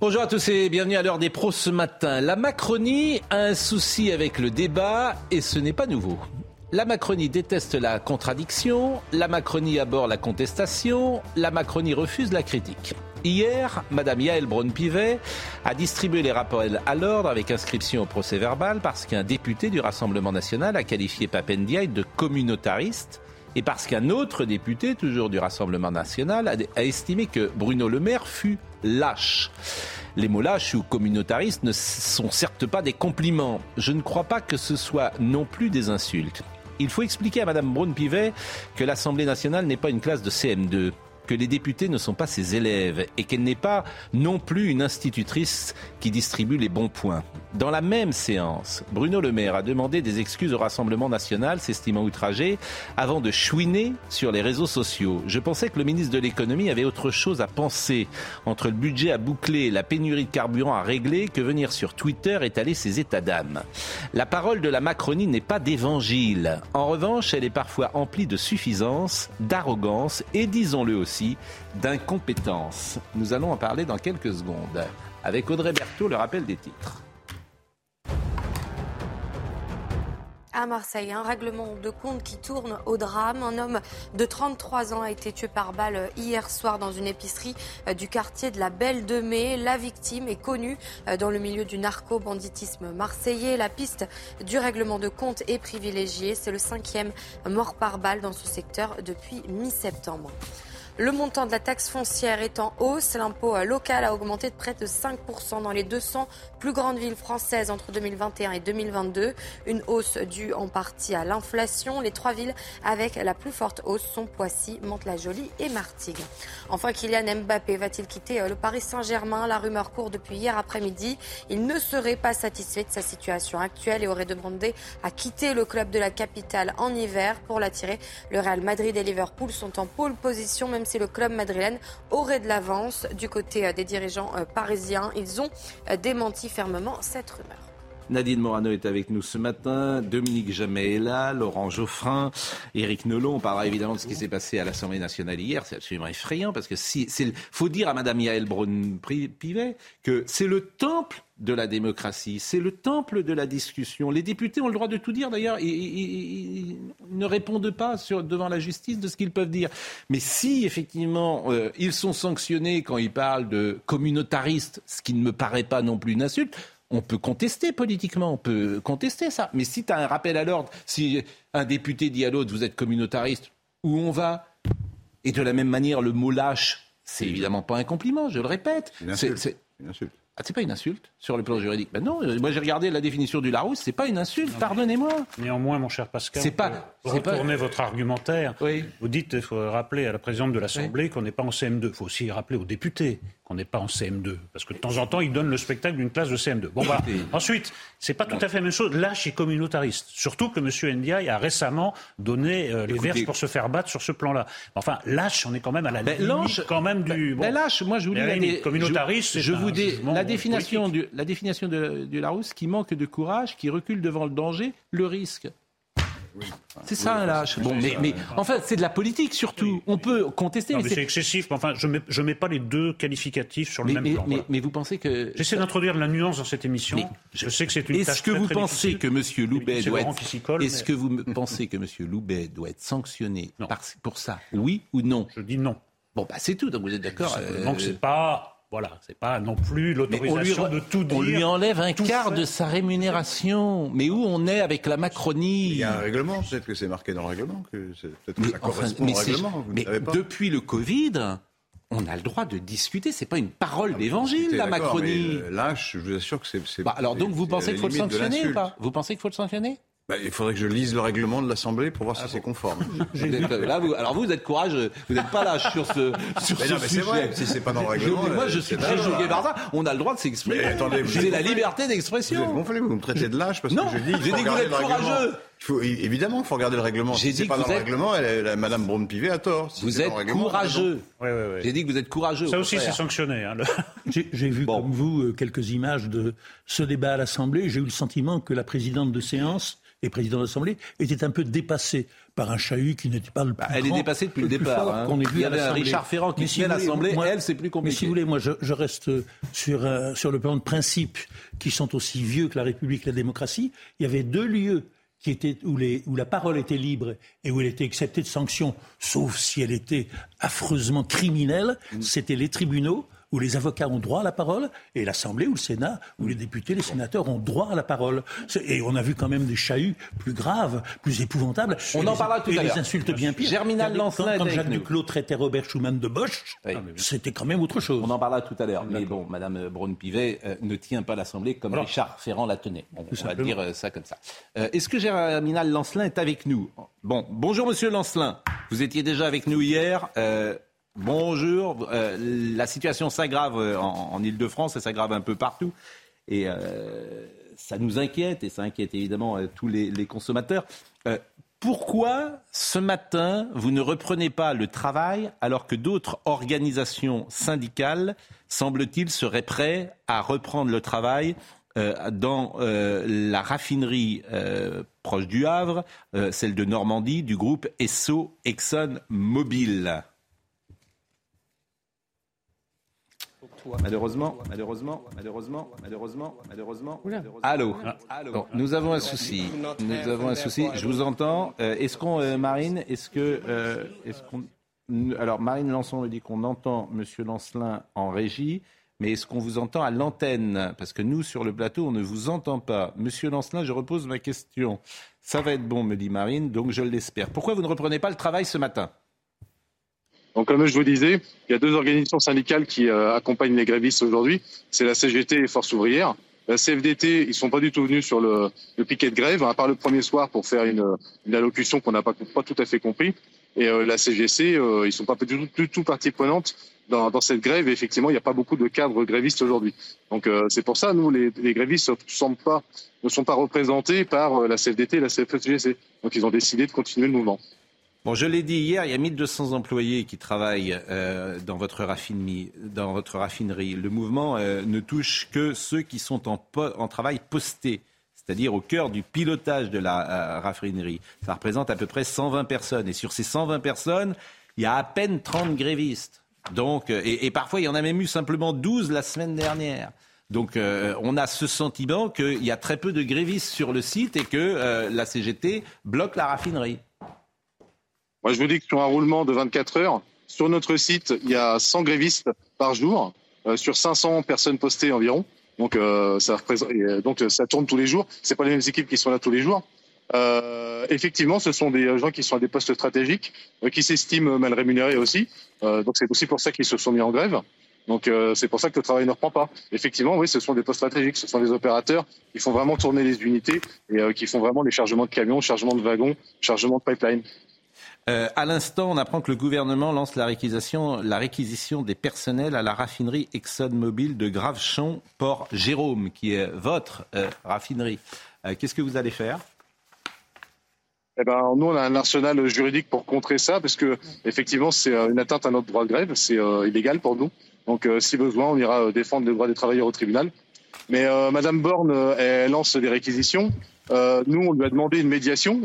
Bonjour à tous et bienvenue à l'heure des pros ce matin. La Macronie a un souci avec le débat et ce n'est pas nouveau. La Macronie déteste la contradiction, la Macronie aborde la contestation, la Macronie refuse la critique. Hier, Madame Yael Braun-Pivet a distribué les rappels à l'ordre avec inscription au procès verbal parce qu'un député du Rassemblement national a qualifié Papendiaï de communautariste et parce qu'un autre député, toujours du Rassemblement national, a, estimé que Bruno Le Maire fut lâche. Les mots lâche ou communautariste ne sont certes pas des compliments. Je ne crois pas que ce soit non plus des insultes. Il faut expliquer à Madame Braun-Pivet que l'Assemblée nationale n'est pas une classe de CM2 que les députés ne sont pas ses élèves et qu'elle n'est pas non plus une institutrice qui distribue les bons points. Dans la même séance, Bruno Le Maire a demandé des excuses au Rassemblement national, s'estimant outragé, avant de chouiner sur les réseaux sociaux. Je pensais que le ministre de l'économie avait autre chose à penser entre le budget à boucler la pénurie de carburant à régler que venir sur Twitter étaler ses états d'âme? La parole de la Macronie n'est pas d'évangile. En revanche, elle est parfois emplie de suffisance, d'arrogance et, disons-le aussi, d'incompétence. Nous allons en parler dans quelques secondes. Avec Audrey Berthaud, le rappel des titres. À Marseille, un règlement de compte qui tourne au drame. Un homme de 33 ans a été tué par balle hier soir dans une épicerie du quartier de la Belle de Mai. La victime est connue dans le milieu du narco-banditisme marseillais. La piste du règlement de compte est privilégiée. C'est le cinquième mort par balle dans ce secteur depuis mi-septembre. Le montant de la taxe foncière est en hausse. L'impôt local a augmenté de près de 5% dans les 200 plus grandes villes françaises entre 2021 et 2022. Une hausse due en partie à l'inflation. Les trois villes avec la plus forte hausse sont Poissy, Mantes-la-Jolie et Martigues. Enfin, Kylian Mbappé va-t-il quitter le Paris Saint-Germain? La rumeur court depuis hier après-midi. Il ne serait pas satisfait de sa situation actuelle et aurait demandé à quitter le club de la capitale en hiver pour l'attirer. Le Real Madrid et Liverpool sont en pôle position, même si le club madrilène aurait de l'avance du côté des dirigeants parisiens. Ils ont démenti fermement cette rumeur. Nadine Morano est avec nous ce matin, Dominique Jamais est là, Laurent Geoffrin, Éric Nolot. On parlera évidemment de ce qui s'est passé à l'Assemblée nationale hier. C'est absolument effrayant parce que si, faut dire à Madame Yael Braun-Pivet que c'est le temple de la démocratie, c'est le temple de la discussion. Les députés ont le droit de tout dire d'ailleurs, ils, ils, ils ne répondent pas sur, devant la justice de ce qu'ils peuvent dire. Mais si effectivement euh, ils sont sanctionnés quand ils parlent de communautaristes, ce qui ne me paraît pas non plus une insulte, on peut contester politiquement, on peut contester ça. Mais si tu as un rappel à l'ordre, si un député dit à l'autre, vous êtes communautariste, où on va? Et de la même manière, le mot lâche, c'est évidemment pas un compliment, je le répète. C'est une insulte. Ah, c'est pas une insulte sur le plan juridique. Ben non, moi j'ai regardé la définition du Larousse, c'est pas une insulte, pardonnez-moi. Néanmoins, mon cher Pascal, c'est pas, retournez pas... votre argumentaire. Oui. Vous dites, il faut rappeler à la présidente de l'Assemblée oui. qu'on n'est pas en CM2. Il faut aussi rappeler aux députés qu'on n'est pas en CM2. Parce que de temps en temps, ils donnent le spectacle d'une classe de CM2. Bon, voilà. Ensuite, c'est pas tout à fait la même chose. Lâche et communautariste. Surtout que M. Ndiaye a récemment donné euh, les Écoutez, verges pour se faire battre sur ce plan-là. Enfin, lâche, on est quand même à la ben, limite lâche, quand même du... Ben, bon. lâche, moi je vous dis... La communautariste, je, je vous dis la définition, politique. du, la définition de, du Larousse qui manque de courage, qui recule devant le danger, le risque. C'est ça lâche. Bon, mais, mais enfin, c'est de la politique surtout. On peut contester. Non, mais, c'est excessif. Enfin, je mets, je mets pas les deux qualificatifs sur le mais, même plan. Mais, voilà. mais, vous pensez que j'essaie d'introduire de la nuance dans cette émission. je sais que c'est une Est-ce que vous très pensez difficile. que Monsieur Loubet doit être Est-ce que vous pensez que Monsieur Loubet doit être sanctionné pour ça? Oui ou non? Je dis non. Bon, bah c'est tout. Donc vous êtes d'accord Donc euh... c'est pas voilà, c'est pas non plus l'autorisation de tout dire. On lui enlève un quart de sa rémunération. Mais où on est avec la Macronie Il y a un règlement, peut-être que c'est marqué dans le règlement, que peut-être que ça correspond enfin, au règlement. Vous mais ne savez pas. depuis le Covid, on a le droit de discuter. C'est pas une parole ah, d'évangile, la Macronie. Mais là, je vous assure que c'est. Bah, alors donc vous pensez qu'il faut le sanctionner ou pas? Vous pensez qu'il faut le sanctionner? Bah, il faudrait que je lise le règlement de l'Assemblée pour voir si ah c'est conforme. là, vous, alors vous, êtes courageux. Vous n'êtes pas là sur ce, sur mais non, mais c'est Vrai, si c'est pas dans le règlement. moi, je suis très choqué par ça. On a le droit de s'exprimer. C'est la liberté d'expression. Vous gonflé, vous me traitez de lâche parce que je dis. J'ai dit que vous êtes courageux. Il faut, évidemment, il faut regarder le règlement. J'ai dit pas dans le règlement, elle, Madame Braun-Pivet a tort. vous êtes courageux. J'ai dit que vous êtes courageux. Ça aussi, c'est sanctionné. Hein, J'ai vu, comme vous, euh, quelques images de ce débat à l'Assemblée. J'ai eu le sentiment que la présidente de séance et président de l'Assemblée, était un peu dépassée par un chahut qui n'était pas le plus bah, Elle est dépassée depuis le, départ. Hein. Il y avait un Richard Ferrand qui si l'Assemblée, elle, c'est plus compliqué. Mais si vous voulez, moi, je, je reste sur, euh, sur le plan de principes qui sont aussi vieux que la République et la démocratie. Il y avait deux lieux qui étaient, où, les, où la parole était libre et où elle était acceptée de sanctions, sauf si elle était affreusement criminelle, mm. c'était les tribunaux où les avocats ont droit à la parole, et l'Assemblée ou le Sénat, où les députés, les sénateurs ont droit à la parole. Et on a vu quand même des chahuts plus graves, plus épouvantables. On en parlera tout à l'heure. Et des insultes bien pires. Germinal Lancelin Quand, Jacques Duclos traitait Robert Schuman de Bosch, c'était quand même autre chose. On en parlera tout à l'heure. Mais bon, Madame Braun-Pivet euh, ne tient pas l'Assemblée comme Richard Ferrand la tenait. On, va dire euh, ça comme ça. Euh, est-ce que Germinal Lancelin est avec nous? Bon, bonjour Monsieur Lancelin. Vous étiez déjà avec nous hier. Bonjour. Euh, la situation s'aggrave euh, en, Ile-de-France, elle s'aggrave un peu partout. Et euh, ça nous inquiète, et ça inquiète évidemment tous les, consommateurs. pourquoi ce matin, vous ne reprenez pas le travail alors que d'autres organisations syndicales, semble-t-il, seraient prêtes à reprendre le travail dans la raffinerie proche du Havre, celle de Normandie, du groupe Esso Exxon Mobil Malheureusement, malheureusement, malheureusement, malheureusement, malheureusement. Allô. Allô. nous avons un souci. Nous avons un souci. Je vous entends. Euh, est-ce qu'on, euh, Marine, est-ce que, euh, est-ce qu'on, alors Marine Lançon me dit qu'on entend Monsieur Lancelin en régie, mais est-ce qu'on vous entend à l'antenne? Parce que nous, sur le plateau, on ne vous entend pas. Monsieur Lancelin, je repose ma question. Ça va être bon, me dit Marine, donc je l'espère. Pourquoi vous ne reprenez pas le travail ce matin? Donc, comme je vous disais, il y a deux organisations syndicales qui euh, accompagnent les grévistes aujourd'hui. C'est la CGT et Force ouvrière. La CFDT, ils sont pas du tout venus sur le, le piquet de grève, à part le premier soir pour faire une, une allocution qu'on n'a pas, pas tout à fait compris. Et euh, la CGC, euh, ils sont pas du tout, du tout partie prenante dans, dans, cette grève. Et effectivement, il n'y a pas beaucoup de cadres grévistes aujourd'hui. Donc euh, c'est pour ça, nous, les, les grévistes ne, pas, ne sont pas représentés par la CFDT et la CFGC. Donc ils ont décidé de continuer le mouvement. Bon, je l'ai dit hier, il y a 1200 employés qui travaillent euh, dans, votre raffinerie. Le mouvement euh, ne touche que ceux qui sont en, travail posté, c'est-à-dire au cœur du pilotage de la euh, raffinerie. Ça représente à peu près 120 personnes. Et sur ces 120 personnes, il y a à peine 30 grévistes. Donc, et parfois, il y en a même eu simplement 12 la semaine dernière. Donc on a ce sentiment qu'il y a très peu de grévistes sur le site et que la CGT bloque la raffinerie. Je vous dis que sur un roulement de 24 heures, sur notre site, il y a 100 grévistes par jour, euh, sur 500 personnes postées environ. Donc, euh, euh, ça tourne tous les jours. C'est pas les mêmes équipes qui sont là tous les jours. Effectivement, ce sont des gens qui sont à des postes stratégiques, qui s'estiment mal rémunérés aussi. donc, c'est aussi pour ça qu'ils se sont mis en grève. Donc, c'est pour ça que le travail ne reprend pas. Effectivement, oui, ce sont des postes stratégiques, ce sont des opérateurs qui font vraiment tourner les unités et qui font vraiment les chargements de camions, chargements de wagons, chargements de pipeline. Euh, à l'instant, on apprend que le gouvernement lance la réquisition, des personnels à la raffinerie ExxonMobil de Gravechon, Port Jérôme, qui est votre euh, raffinerie. Euh, qu'est-ce que vous allez faire? Eh ben, nous, on a un arsenal juridique pour contrer ça, parce que effectivement, c'est une atteinte à notre droit de grève, c'est illégal pour nous. Donc, si besoin, on ira défendre les droits des travailleurs au tribunal. Mais Madame Borne, elle lance des réquisitions. nous, on lui a demandé une médiation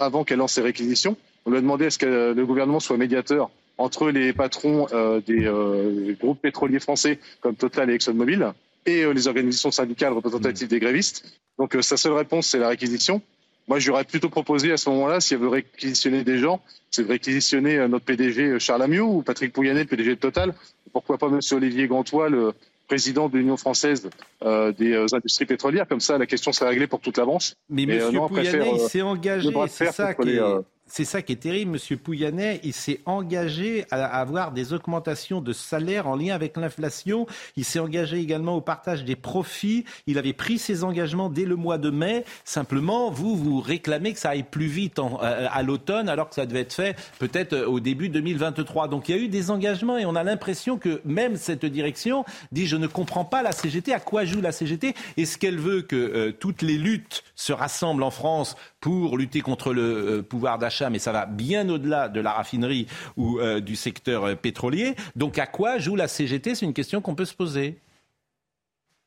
avant qu'elle lance ses réquisitions. On lui a demandé à ce que le gouvernement soit médiateur entre les patrons euh, des euh, groupes pétroliers français comme Total et ExxonMobil et euh, les organisations syndicales représentatives des grévistes. Donc sa seule réponse, c'est la réquisition. Moi, j'aurais plutôt proposé à ce moment-là, si elle veut réquisitionner des gens, c'est de réquisitionner notre PDG Charles Amiot ou Patrick Pouyanné, le PDG de Total. Pourquoi pas M. Olivier Gantois, le président de l'Union française des industries pétrolières. Comme ça, la question serait réglée pour toute la branche. Mais M. Pouyanné, il s'est engagé, c'est ça qui est... c'est ça qui est terrible, Monsieur Pouyannet. Il s'est engagé à avoir des augmentations de salaire en lien avec l'inflation. Il s'est engagé également au partage des profits. Il avait pris ses engagements dès le mois de mai. Simplement, vous, vous réclamez que ça aille plus vite euh, à l'automne, alors que ça devait être fait peut-être euh, au début 2023. Donc il y a eu des engagements et on a l'impression que même cette direction dit je ne comprends pas la CGT. À quoi joue la CGT Est-ce qu'elle veut que euh, toutes les luttes se rassemblent en France pour lutter contre le pouvoir d'achat, mais ça va bien au-delà de la raffinerie ou du secteur pétrolier. Donc à quoi joue la CGT C'est une question qu'on peut se poser.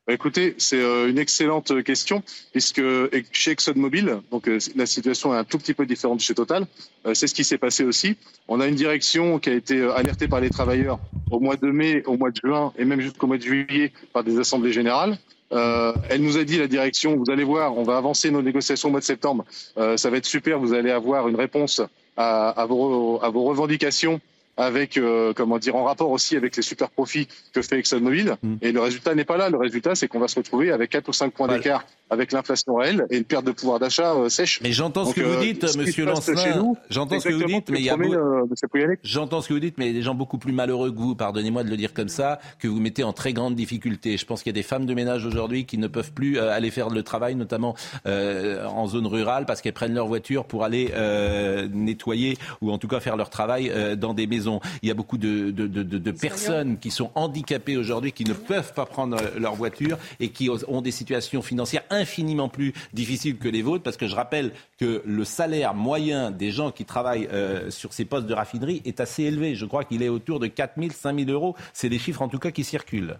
Bah, écoutez, c'est euh, une excellente question puisque chez ExxonMobil, donc euh, la situation est un tout petit peu différente de chez Total. Euh, c'est ce qui s'est passé aussi. On a une direction qui a été alertée par les travailleurs au mois de mai, au mois de juin et même jusqu'au mois de juillet par des assemblées générales. Elle nous a dit la direction, vous allez voir, on va avancer nos négociations au mois de septembre. ça va être super, vous allez avoir une réponse à vos, à vos revendications avec, euh, comment dire, en rapport aussi avec les super profits que fait ExxonMobil. Mm. Et le résultat n'est pas là. Le résultat, c'est qu'on va se retrouver avec 4 ou 5 points d'écart avec l'inflation réelle et une perte de pouvoir d'achat euh, sèche. Mais j'entends ce que vous euh, dites, Monsieur Lancelin. J'entends ce que vous dites, mais il y a j'entends ce que vous dites, mais il y a des gens beaucoup plus malheureux que vous, pardonnez-moi de le dire comme ça, que vous mettez en très grande difficulté. Je pense qu'il y a des femmes de ménage aujourd'hui qui ne peuvent plus aller faire le travail, notamment en zone rurale, parce qu'elles prennent leur voiture pour aller nettoyer ou en tout cas faire leur travail dans des maisons il y a beaucoup de, personnes qui sont handicapées aujourd'hui, qui ne peuvent pas prendre leur voiture et qui ont des situations financières infiniment plus difficiles que les vôtres, parce que je rappelle que le salaire moyen des gens qui travaillent euh, sur ces postes de raffinerie est assez élevé. Je crois qu'il est autour de 4 000, 5 000 euros. C'est les chiffres en tout cas qui circulent.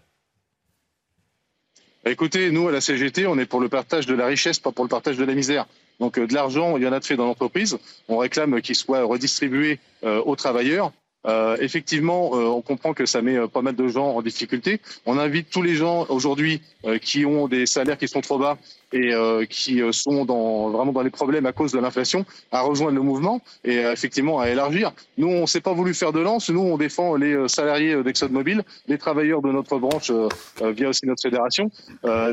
Écoutez, nous, à la CGT, on est pour le partage de la richesse, pas pour le partage de la misère. Donc euh, de l'argent, il y en a de fait dans l'entreprise. On réclame qu'il soit redistribué euh, aux travailleurs. Euh, effectivement, euh, on comprend que ça met euh, pas mal de gens en difficulté. On invite tous les gens aujourd'hui qui ont des salaires qui sont trop bas et qui sont dans, vraiment dans les problèmes à cause de l'inflation à rejoindre le mouvement et effectivement à élargir. Nous, on s'est pas voulu faire de lance. Nous, on défend les salariés d'ExxonMobil, les travailleurs de notre branche via aussi notre fédération.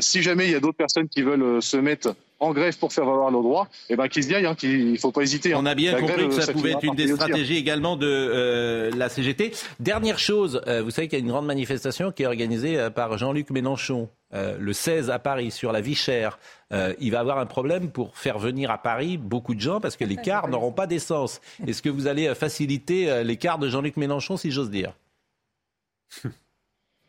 si jamais il y a d'autres personnes qui veulent se mettre en grève pour faire valoir nos droits, eh ben qu'ils se aillent, hein, qu'il faut pas hésiter. Hein. On a bien compris que ça, pouvait être une des stratégies également de euh, la CGT. Dernière chose, euh, vous savez qu'il y a une grande manifestation qui est organisée euh, par Jean-Luc Mélenchon. Le 16 à Paris sur la vie chère, il va avoir un problème pour faire venir à Paris beaucoup de gens parce que les cars n'auront pas d'essence. Est-ce que vous allez faciliter les cars de Jean-Luc Mélenchon, si j'ose dire?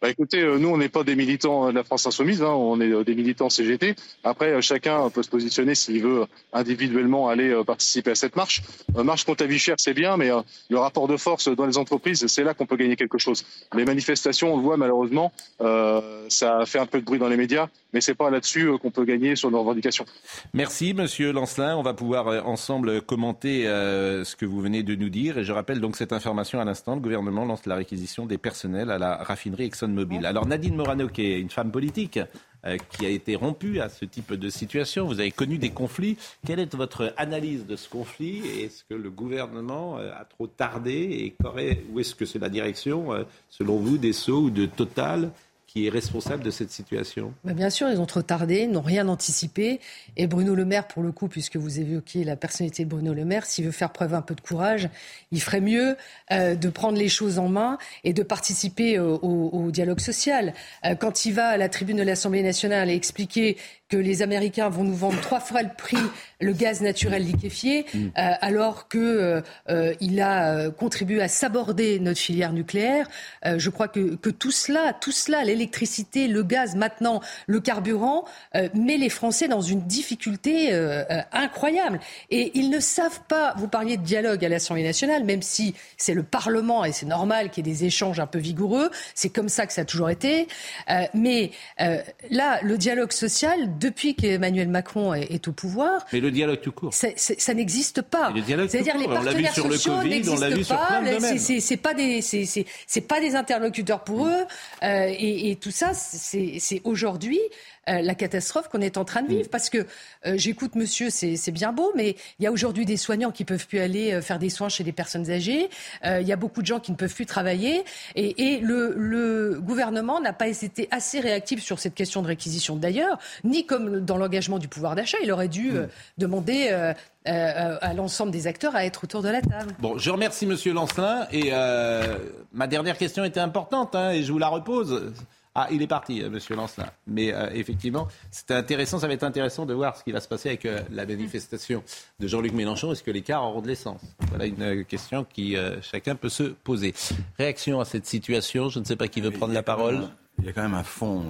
bah écoutez, euh, nous on n'est pas des militants de la France insoumise, hein, on est euh, des militants CGT. Après, euh, chacun peut se positionner s'il veut individuellement aller participer à cette marche. marche contre la vie chère, c'est bien, mais le rapport de force dans les entreprises, c'est là qu'on peut gagner quelque chose. Les manifestations, on le voit malheureusement, ça fait un peu de bruit dans les médias, mais c'est pas là-dessus qu'on peut gagner sur nos revendications. Merci, Monsieur Lancelin. On va pouvoir ensemble commenter ce que vous venez de nous dire. Et je rappelle donc cette information à l'instant. Le gouvernement lance la réquisition des personnels à la raffinerie Exxon Alors Nadine Morano, qui est une femme politique, euh, qui a été rompue à ce type de situation, vous avez connu des conflits. Quelle est votre analyse de ce conflit Est-ce que le gouvernement euh, a trop tardé et ou est-ce que c'est la direction, euh, selon vous, des Sceaux ou de Total qui est responsable de cette situation Bien sûr, ils ont trop tardé, n'ont rien anticipé. Et Bruno Le Maire, pour le coup, puisque vous évoquez la personnalité de Bruno Le Maire, s'il veut faire preuve un peu de courage, il ferait mieux euh, de prendre les choses en main et de participer au, au dialogue social. Euh, quand il va à la tribune de l'Assemblée nationale et expliquer que les Américains vont nous vendre trois fois le prix le gaz naturel liquéfié, mm. euh, alors qu'il euh, euh, a contribué à saborder notre filière nucléaire. je crois que, que, tout cela, tout cela, l'électricité, le gaz, maintenant le carburant, met les Français dans une difficulté incroyable. Et ils ne savent pas. Vous parliez de dialogue à l'Assemblée nationale, même si c'est le Parlement et c'est normal qu'il y ait des échanges un peu vigoureux. C'est comme ça que ça a toujours été. mais là, le dialogue social depuis qu'Emmanuel Macron est, au pouvoir. Mais le dialogue tout court. ça n'existe pas. C'est-à-dire les partenaires sociaux n'existent pas. C'est pas des, c'est pas des interlocuteurs pour eux. Euh, et, tout ça, c'est aujourd'hui euh, la catastrophe qu'on est en train de vivre. Mm. Parce que euh, j'écoute monsieur, c'est bien beau, mais il y a aujourd'hui des soignants qui peuvent plus aller faire des soins chez des personnes âgées. il y a beaucoup de gens qui ne peuvent plus travailler. Et, et le, le, gouvernement n'a pas été assez réactif sur cette question de réquisition. D'ailleurs, ni comme dans l'engagement du pouvoir d'achat, il aurait dû mm. demander euh, à l'ensemble des acteurs à être autour de la table. Bon, je remercie Monsieur Lancelin et euh, ma dernière question était importante hein, et je vous la repose. Ah, il est parti, euh, Monsieur Lancelin. Mais effectivement, c'était intéressant. Ça va être intéressant de voir ce qui va se passer avec la manifestation de Jean-Luc Mélenchon. Est-ce que les cars auront de l'essence? Voilà une question qui chacun peut se poser. Réaction à cette situation. Je ne sais pas qui veut prendre la parole. il y a quand même un fond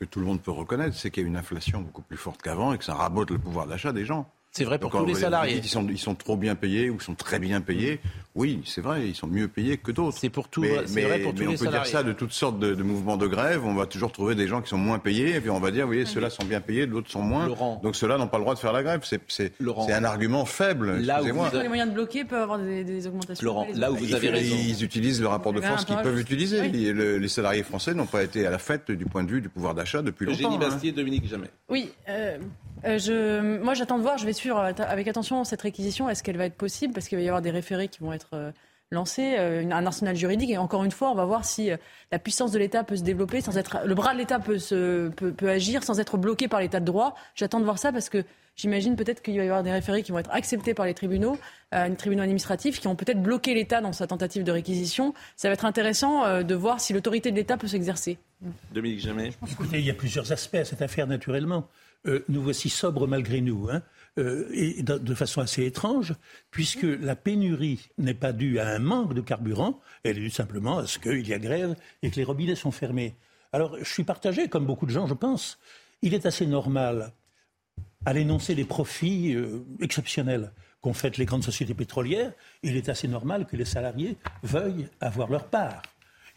que tout le monde peut reconnaître, c'est qu'il y a une inflation beaucoup plus forte qu'avant et que ça rabote le pouvoir d'achat des gens. C'est vrai pour tous les salariés. Ils sont, ils sont trop bien payés ou sont très bien payés. Oui, c'est vrai, ils sont mieux payés que d'autres. C'est pour tout. Mais, mais, vrai pour tous on peut dire ça de toutes sortes de, mouvements de grève. On va toujours trouver des gens qui sont moins payés, et puis on va dire, vous voyez, ceux-là sont bien payés, d'autres sont moins. Donc ceux-là n'ont pas le droit de faire la grève. C'est un argument faible. Là où vous avez les moyens de bloquer peuvent avoir des, augmentations. Laurent, là où vous avez raison. Ils utilisent le rapport de force qu'ils peuvent utiliser. Les, salariés français n'ont pas été à la fête du point de vue du pouvoir d'achat depuis longtemps. Eugénie hein. Bastier, Dominique Jamais. Oui. Euh, euh, je, moi, j'attends de voir. Je vais suivre avec attention cette réquisition. Est-ce qu'elle va être possible? Parce qu'il va y avoir des référés qui vont être euh, lancés, euh, un arsenal juridique. Et encore une fois, on va voir si la puissance de l'État peut se développer sans être. Le bras de l'État peut, se, peut, agir sans être bloqué par l'État de droit. J'attends de voir ça parce que j'imagine peut-être qu'il va y avoir des référés qui vont être acceptés par les tribunaux, les tribunaux administratifs, qui ont peut-être bloqué l'État dans sa tentative de réquisition. Ça va être intéressant de voir si l'autorité de l'État peut s'exercer. Dominique Jamais. Écoutez, il y a plusieurs aspects à cette affaire, naturellement. Euh, nous voici sobres malgré nous, hein, euh, et de, façon assez étrange, puisque la pénurie n'est pas due à un manque de carburant, elle est due simplement à ce qu'il y a grève et que les robinets sont fermés. Alors, je suis partagé, comme beaucoup de gens, je pense. Il est assez normal à l'énoncer les profits euh, exceptionnels qu'ont fait les grandes sociétés pétrolières. Il est assez normal que les salariés veuillent avoir leur part.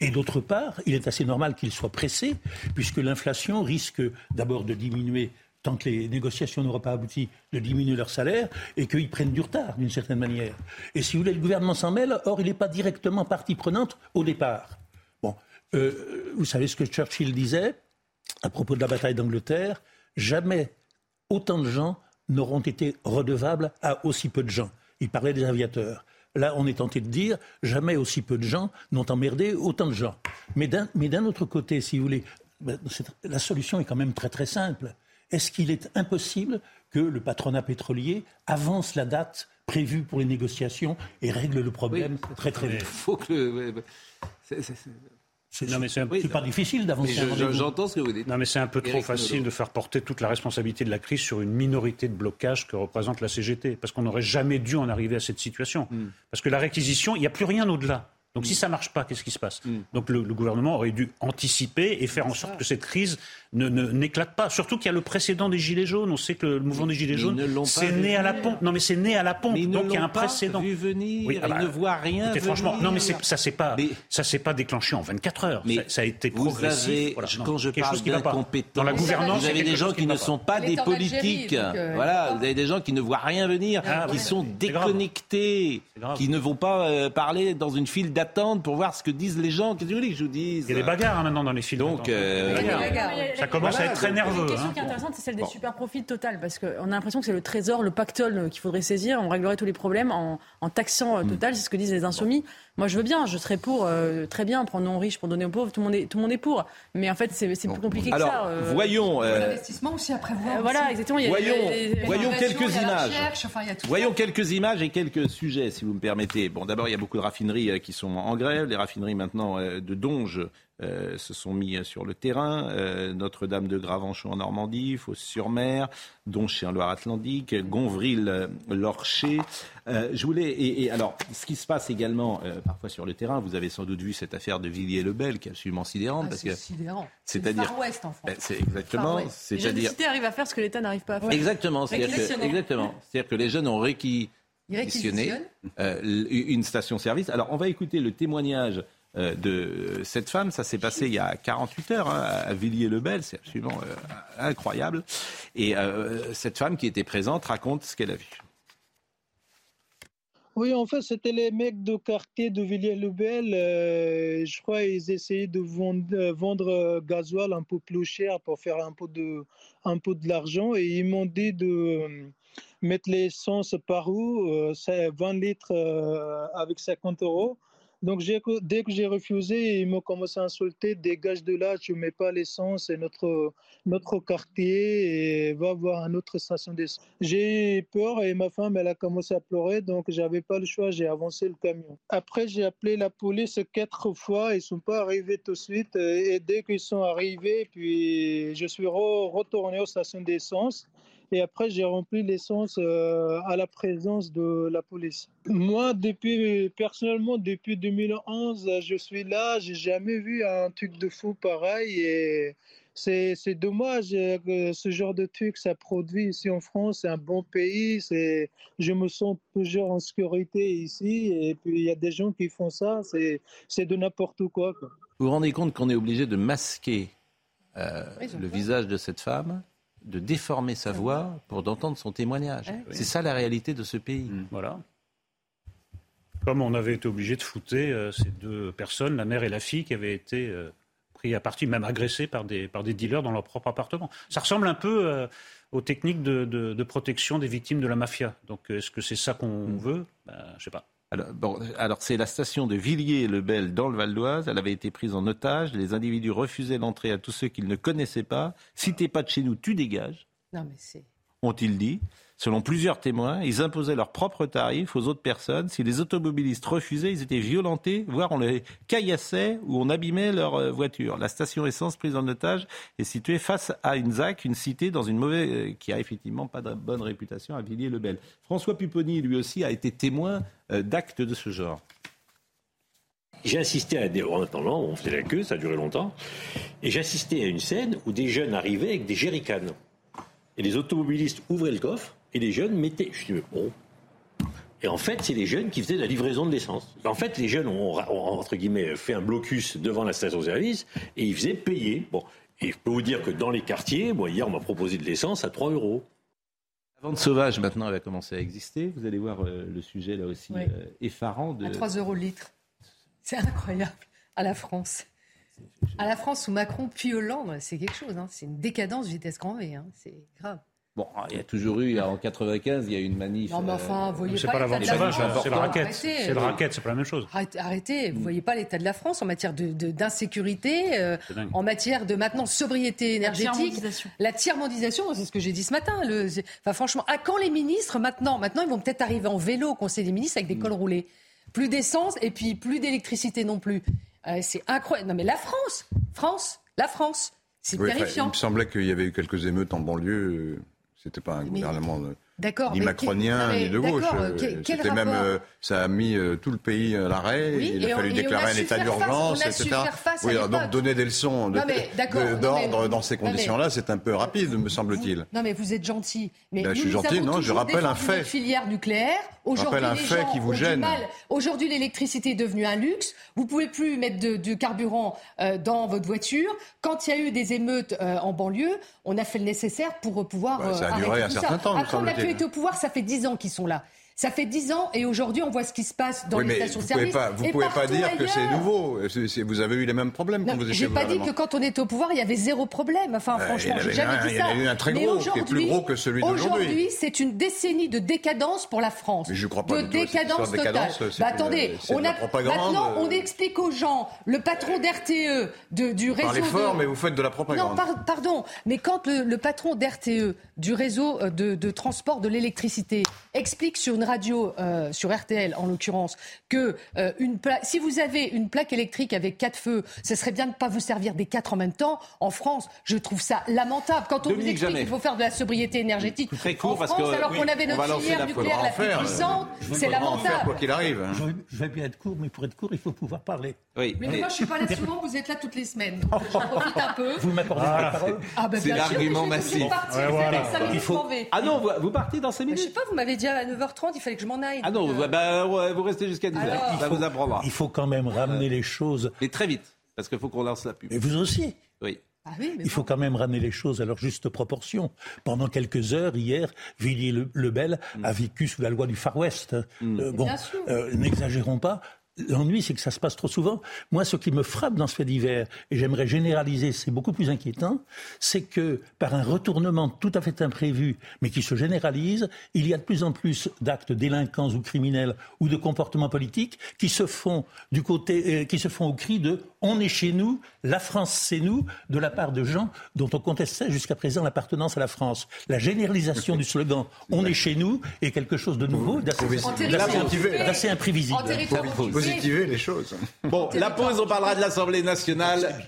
Et d'autre part, il est assez normal qu'ils soient pressés, puisque l'inflation risque d'abord de diminuer tant que les négociations n'auront pas abouti, de diminuer leur salaire et qu'ils prennent du retard d'une certaine manière. Et si vous voulez, le gouvernement s'en mêle, or il n'est pas directement partie prenante au départ. Bon, euh, vous savez ce que Churchill disait à propos de la bataille d'Angleterre? Jamais autant de gens n'auront été redevables à aussi peu de gens. Il parlait des aviateurs. Là, on est tenté de dire jamais aussi peu de gens n'ont emmerdé autant de gens. Mais d'un autre côté, si vous voulez, ben, la solution est quand même très très simple est-ce qu'il est impossible que le patronat pétrolier avance la date prévue pour les négociations et règle le problème très très vite? faut que... C'est pas difficile d'avancer. J'entends ce que vous dites. Non, mais c'est un peu trop facile de faire porter toute la responsabilité de la crise sur une minorité de blocage que représente la CGT. Parce qu'on n'aurait jamais dû en arriver à cette situation. Hmm. Parce que la réquisition, il n'y a plus rien au-delà. Donc si mm. ça ne marche pas, qu'est-ce qui se passe? Mm. Donc le, gouvernement aurait dû anticiper et faire en sorte que cette crise ne, n'éclate pas. Surtout qu'il y a le précédent des Gilets jaunes. On sait que le mouvement des Gilets jaunes, c'est né à la pompe. Non mais c'est né à la pompe. Donc il y a un précédent. Vu venir, oui, ah bah, ils ne voient rien venir. Franchement, non mais ça s'est pas, ça s'est pas déclenché en 24 heures. Mais ça, a été progressif. quand je parle d'incompétence, dans la gouvernance, vous avez des gens qui ne sont pas des politiques. Euh, voilà, vous avez des gens qui ne voient rien venir, ah qui sont déconnectés, qui ne vont pas euh, parler dans une file attendre pour voir ce que disent les gens. Qu'est-ce que vous voulez que je vous dise Il y a des bagarres hein, maintenant dans les films. Donc, euh, ça commence à être très nerveux. La question qui est intéressante, c'est celle des super profits total, parce qu'on a l'impression que c'est le trésor, le pactole qu'il faudrait saisir. On réglerait tous les problèmes en, taxant euh, total, c'est ce que disent les insoumis. Moi, je veux bien, je serais pour, euh, très bien, prendre aux riches pour donner aux pauvres, tout le monde est, tout le monde est pour. Mais en fait, c'est plus compliqué que ça. Euh... Voyons. Euh... L'investissement aussi après voir. voilà, exactement. Y a voyons, voyons quelques images. voyons quelques images et quelques sujets, si vous me permettez. Bon, d'abord, il y a beaucoup de raffineries euh, qui sont en grève. Les raffineries maintenant de Donge euh, se sont mis sur le terrain. Euh, Notre-Dame de Gravenchon en Normandie, Fos-sur-Mer, Donché en Loire-Atlantique, Gonvril-Lorcher. Euh, je voulais et, alors ce qui se passe également parfois sur le terrain, vous avez sans doute vu cette affaire de Villiers-le-Bel qui est absolument sidérante ah, parce que c'est-à-dire Far-West en France. C'est exactement, c'est-à-dire les jeunes arrivent à faire ce que l'État n'arrive pas à faire. Exactement, c'est-à-dire que, exactement, c'est-à-dire que les jeunes ont réquisitionné une station-service. Alors on va écouter le témoignage euh, de cette femme. Ça s'est passé il y a 48 heures hein, à Villiers-le-Bel. C'est absolument euh, incroyable. Et euh, cette femme qui était présente raconte ce qu'elle a vu. Oui, en fait, c'était les mecs de quartier de Villiers-le-Bel. Euh, je crois qu'ils essayaient de vendre, vendre euh, gasoil un peu plus cher pour faire un peu de, de l'argent. Et ils m'ont dit de euh, mettre l'essence par où, 20 litres avec 50 euros. Donc dès que j'ai refusé, ils m'ont commencé à insulter, dégage de là, tu ne mets pas l'essence, c'est notre, notre quartier va voir une autre station d'essence. J'ai eu peur et ma femme, elle a commencé à pleurer, donc j'avais pas le choix, j'ai avancé le camion. Après, j'ai appelé la police quatre fois, ils sont pas arrivés tout de suite et dès qu'ils sont arrivés, puis je suis retourné aux stations d'essence. Et après, j'ai rempli l'essence euh, à la présence de la police. Moi, depuis, personnellement, depuis 2011, je suis là. J'ai jamais vu un truc de fou pareil. Et c'est, dommage que ce genre de truc, ça produit ici en France. C'est un bon pays. C'est, je me sens toujours en sécurité ici. Et puis, il y a des gens qui font ça. C'est, c'est de n'importe quoi, Vous vous rendez compte qu'on est obligé de masquer euh, le visage de cette femme? De déformer sa voix pour d'entendre son témoignage. C'est ça la réalité de ce pays. Mm. Voilà. Comme on avait été obligé de fouter euh, ces deux personnes, la mère et la fille, qui avaient été euh, pris à partie, même agressées par des, par des dealers dans leur propre appartement. Ça ressemble un peu euh, aux techniques de, protection des victimes de la mafia. Donc est-ce que c'est ça qu'on mm. veut? Ben, Je ne sais pas. Alors, c'est la station de Villiers-le-Bel dans le Val d'Oise. Elle avait été prise en otage. Les individus refusaient l'entrée à tous ceux qu'ils ne connaissaient pas. Si t'es pas de chez nous, tu dégages. Non, mais c'est ont-ils dit. Selon plusieurs témoins, ils imposaient leurs propres tarifs aux autres personnes. Si les automobilistes refusaient, ils étaient violentés, voire on les caillassait ou on abîmait leur euh, voiture. La station essence prise en otage est située face à une ZAC, une cité dans une mauvaise, euh, qui a effectivement pas de bonne réputation à Villiers-le-Bel. François Pupponi, lui aussi, a été témoin euh, d'actes de ce genre. J'ai assisté à. En attendant, on faisait la queue, ça longtemps. Et j'ai assisté à une scène où des jeunes arrivaient avec des jerrycans. Et les automobilistes ouvraient le coffre et les jeunes mettaient. Je dis, mais bon. Et en fait, c'est les jeunes qui faisaient la livraison de l'essence. En fait, les jeunes ont, entre guillemets, fait un blocus devant la station-service et ils faisaient payer. Bon. Et je peux vous dire que dans les quartiers, moi, hier, on m'a proposé de l'essence à 3 euros. La vente sauvage, maintenant, elle a commencé à exister. Vous allez voir euh, le sujet, là aussi, euh, effarant. De... À 3 euros le litre. C'est incroyable. À la France. À la France, sous Macron puis Hollande, c'est quelque chose. Hein. C'est une décadence vitesse grand V. Hein. C'est grave. Bon, il y a toujours eu, en 95, il y a eu une manif. Non, mais enfin, vous voyez pas. C'est pas la vente sauvage, c'est la raquette. C'est la raquette, c'est pas la même chose. Arrêtez, vous voyez pas l'état de la France en matière d'insécurité, de, euh, en matière de maintenant sobriété énergétique. La tiers-mondisation, c'est ce que j'ai dit ce matin. Le, enfin, franchement, à quand les ministres maintenant Maintenant, ils vont peut-être arriver en vélo au Conseil des ministres avec des mm. cols roulés. Plus d'essence et puis plus d'électricité non plus. Euh, c'est incroyable. Non, mais la France, France, la France, c'est terrifiant. il me semblait qu'il y avait eu quelques émeutes en banlieue. C'était pas un gouvernement ni macronien ni de gauche. Euh, c'était même, euh, ça a mis euh, tout le pays à l'arrêt. il a fallu déclarer un état d'urgence, etc. Oui, donc donner des leçons d'ordre dans ces conditions-là, c'est un peu rapide, me semble-t-il. Non, mais vous êtes gentil. Mais ben, je suis gentil, non, je rappelle un fait. Filière nucléaire. Aujourd'hui, un fait qui vous gêne. Aujourd'hui, l'électricité est devenue un luxe. Vous pouvez plus mettre du carburant dans votre voiture. Quand il y a eu des émeutes en banlieue, on a fait le nécessaire pour pouvoir. ça a duré un certain temps, Après, on pu être au pouvoir, ça fait dix ans qu'ils sont là. Ça fait dix ans et aujourd'hui on voit ce qui se passe dans les stations-service. Vous ne pouvez pas dire que c'est nouveau. Vous avez eu les mêmes problèmes quand vous étiez J'ai pas dit que quand on était au pouvoir il y avait zéro problème. Enfin euh, franchement, j'ai jamais dit ça. Il y a eu un très gros, qui est plus gros que celui d'aujourd'hui. Aujourd'hui, c'est une décennie de décadence pour la France. Mais je crois pas. De décadence totale. Bah, attendez, on a maintenant on explique aux gens le patron d'RTE du réseau. Parlez fort, mais vous faites de la propagande. Non, pardon, mais quand le, patron d'RTE du réseau euh, de, transport de l'électricité explique sur une radio. Euh, sur RTL en l'occurrence, que euh, une si vous avez une plaque électrique avec quatre feux, ce serait bien de ne pas vous servir des quatre en même temps. En France, je trouve ça lamentable. Quand on vous explique qu'il faut faire de la sobriété énergétique très court, en France, parce que, alors qu'on avait notre filière nucléaire la plus puissante, c'est lamentable. Quoi qu'il arrive. Hein. Je, vais bien être court, mais pour être court, il faut pouvoir parler. Oui, mais, moi, je suis pas là souvent. Vous êtes là toutes les semaines. Donc je profite un peu. Vous m'accordez la parole ah, bah, C'est l'argument massif. Il faut... Ah non, vous partez dans 5 minutes. Je sais pas. Vous m'avez dit à 9h30, il fallait que je m'en aille. Ah non, bah, vous restez jusqu'à 10h. Ça vous apprendra. Il faut quand même ramener les choses. Et très vite, parce qu'il faut qu'on lance la pub. Et vous aussi Oui. Ah il faut quand même ramener les choses à leur juste proportion. Pendant quelques heures, hier, Villiers-le-Bel a vécu sous la loi du Far West. Mm. Euh, bon, euh, n'exagérons pas. L'ennui, c'est que ça se passe trop souvent. Moi, ce qui me frappe dans ce fait divers, et j'aimerais généraliser, c'est beaucoup plus inquiétant, c'est que par un retournement tout à fait imprévu, mais qui se généralise, il y a de plus en plus d'actes délinquants ou criminels ou de comportements politiques qui se font du côté, euh, qui se font au cri de "on est chez nous, la France c'est nous", de la part de gens dont on contestait jusqu'à présent l'appartenance à la France. La généralisation du slogan "on est chez nous" est quelque chose de nouveau, d'assez imprévisible positiver les choses. Bon, la pause, on parlera de l'Assemblée nationale.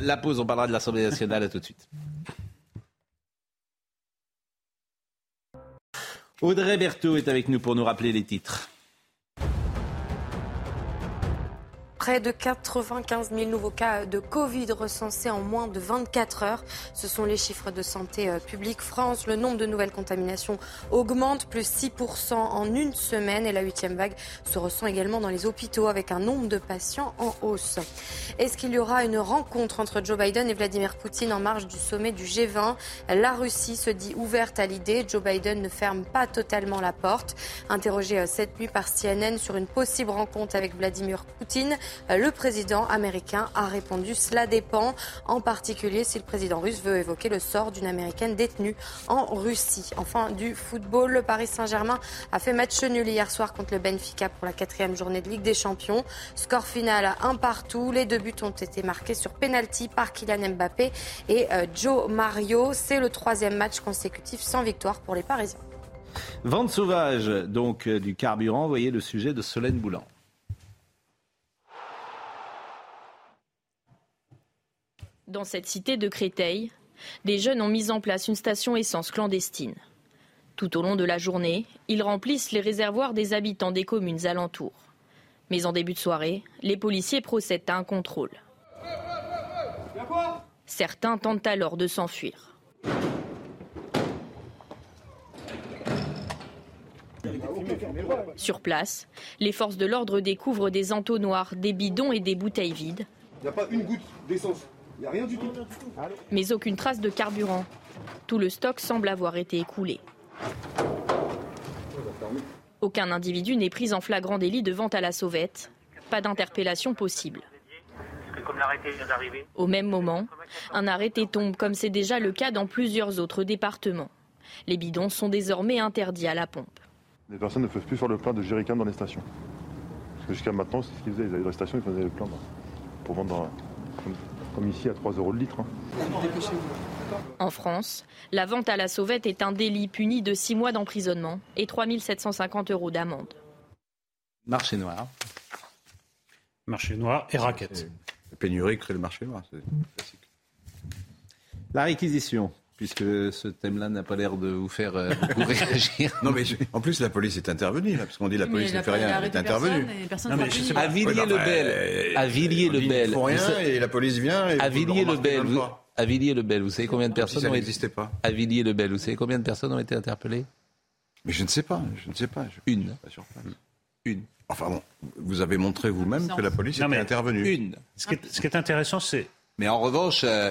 la pause, on parlera de l'Assemblée nationale. À tout de suite. Audrey Berthaud est avec nous pour nous rappeler les titres. Près de 95 000 nouveaux cas de Covid recensés en moins de 24 heures. Ce sont les chiffres de santé euh, publique France. Le nombre de nouvelles contaminations augmente, plus 6% en une semaine. Et la huitième vague se ressent également dans les hôpitaux avec un nombre de patients en hausse. Est-ce qu'il y aura une rencontre entre Joe Biden et Vladimir Poutine en marge du sommet du G20 La Russie se dit ouverte à l'idée. Joe Biden ne ferme pas totalement la porte. Interrogé euh, cette nuit par CNN sur une possible rencontre avec Vladimir Poutine, le président américain a répondu cela dépend, en particulier si le président russe veut évoquer le sort d'une américaine détenue en Russie. Enfin, du football, le Paris Saint-Germain a fait match nul hier soir contre le Benfica pour la quatrième journée de Ligue des Champions. Score final à un partout. Les deux buts ont été marqués sur penalty par Kylian Mbappé et euh, Joe Mario. C'est le troisième match consécutif sans victoire pour les Parisiens. Vente sauvage, donc euh, du carburant, voyez le sujet de Solène Boulan. Dans cette cité de Créteil, des jeunes ont mis en place une station essence clandestine. Tout au long de la journée, ils remplissent les réservoirs des habitants des communes alentours. Mais en début de soirée, les policiers procèdent à un contrôle. Certains tentent alors de s'enfuir. Sur place, les forces de l'ordre découvrent des entonnoirs, des bidons et des bouteilles vides. Il n'y a pas une goutte d'essence rien du tout. Mais aucune trace de carburant. Tout le stock semble avoir été écoulé. Aucun individu n'est pris en flagrant délit de vente à la sauvette. Pas d'interpellation possible. Au même moment, un arrêté tombe comme c'est déjà le cas dans plusieurs autres départements. Les bidons sont désormais interdits à la pompe. Les personnes ne peuvent plus faire le plein de jerrycans dans les stations. Parce que jusqu'à maintenant, c'est ce qu'ils faisaient. Ils allaient dans les stations, ils faisaient le plein pour vendre comme ici à 3 euros le litre. Hein. En France, la vente à la sauvette est un délit puni de 6 mois d'emprisonnement et 3 750 euros d'amende. Marché noir. Marché noir et raquette. La pénurie crée le marché noir, c'est classique. La réquisition puisque ce thème-là n'a pas l'air de vous faire euh, réagir. Non, mais en plus, la police est intervenue, là, parce qu'on dit la police ne fait rien, elle est intervenue. à Villiers-le-Bel, à Villiers-le-Bel, ils rien et la police vient. à Villiers-le-Bel, vous... à Villiers-le-Bel, vous savez combien de personnes ont été pas. À Villiers-le-Bel, vous savez combien de personnes ont été interpellées? Mais je ne sais pas, je ne sais pas. Une. Une. Enfin bon, vous avez montré vous-même que la police était intervenue. Une. Ce qui est, ce qui est intéressant, c'est. Mais en revanche. Euh,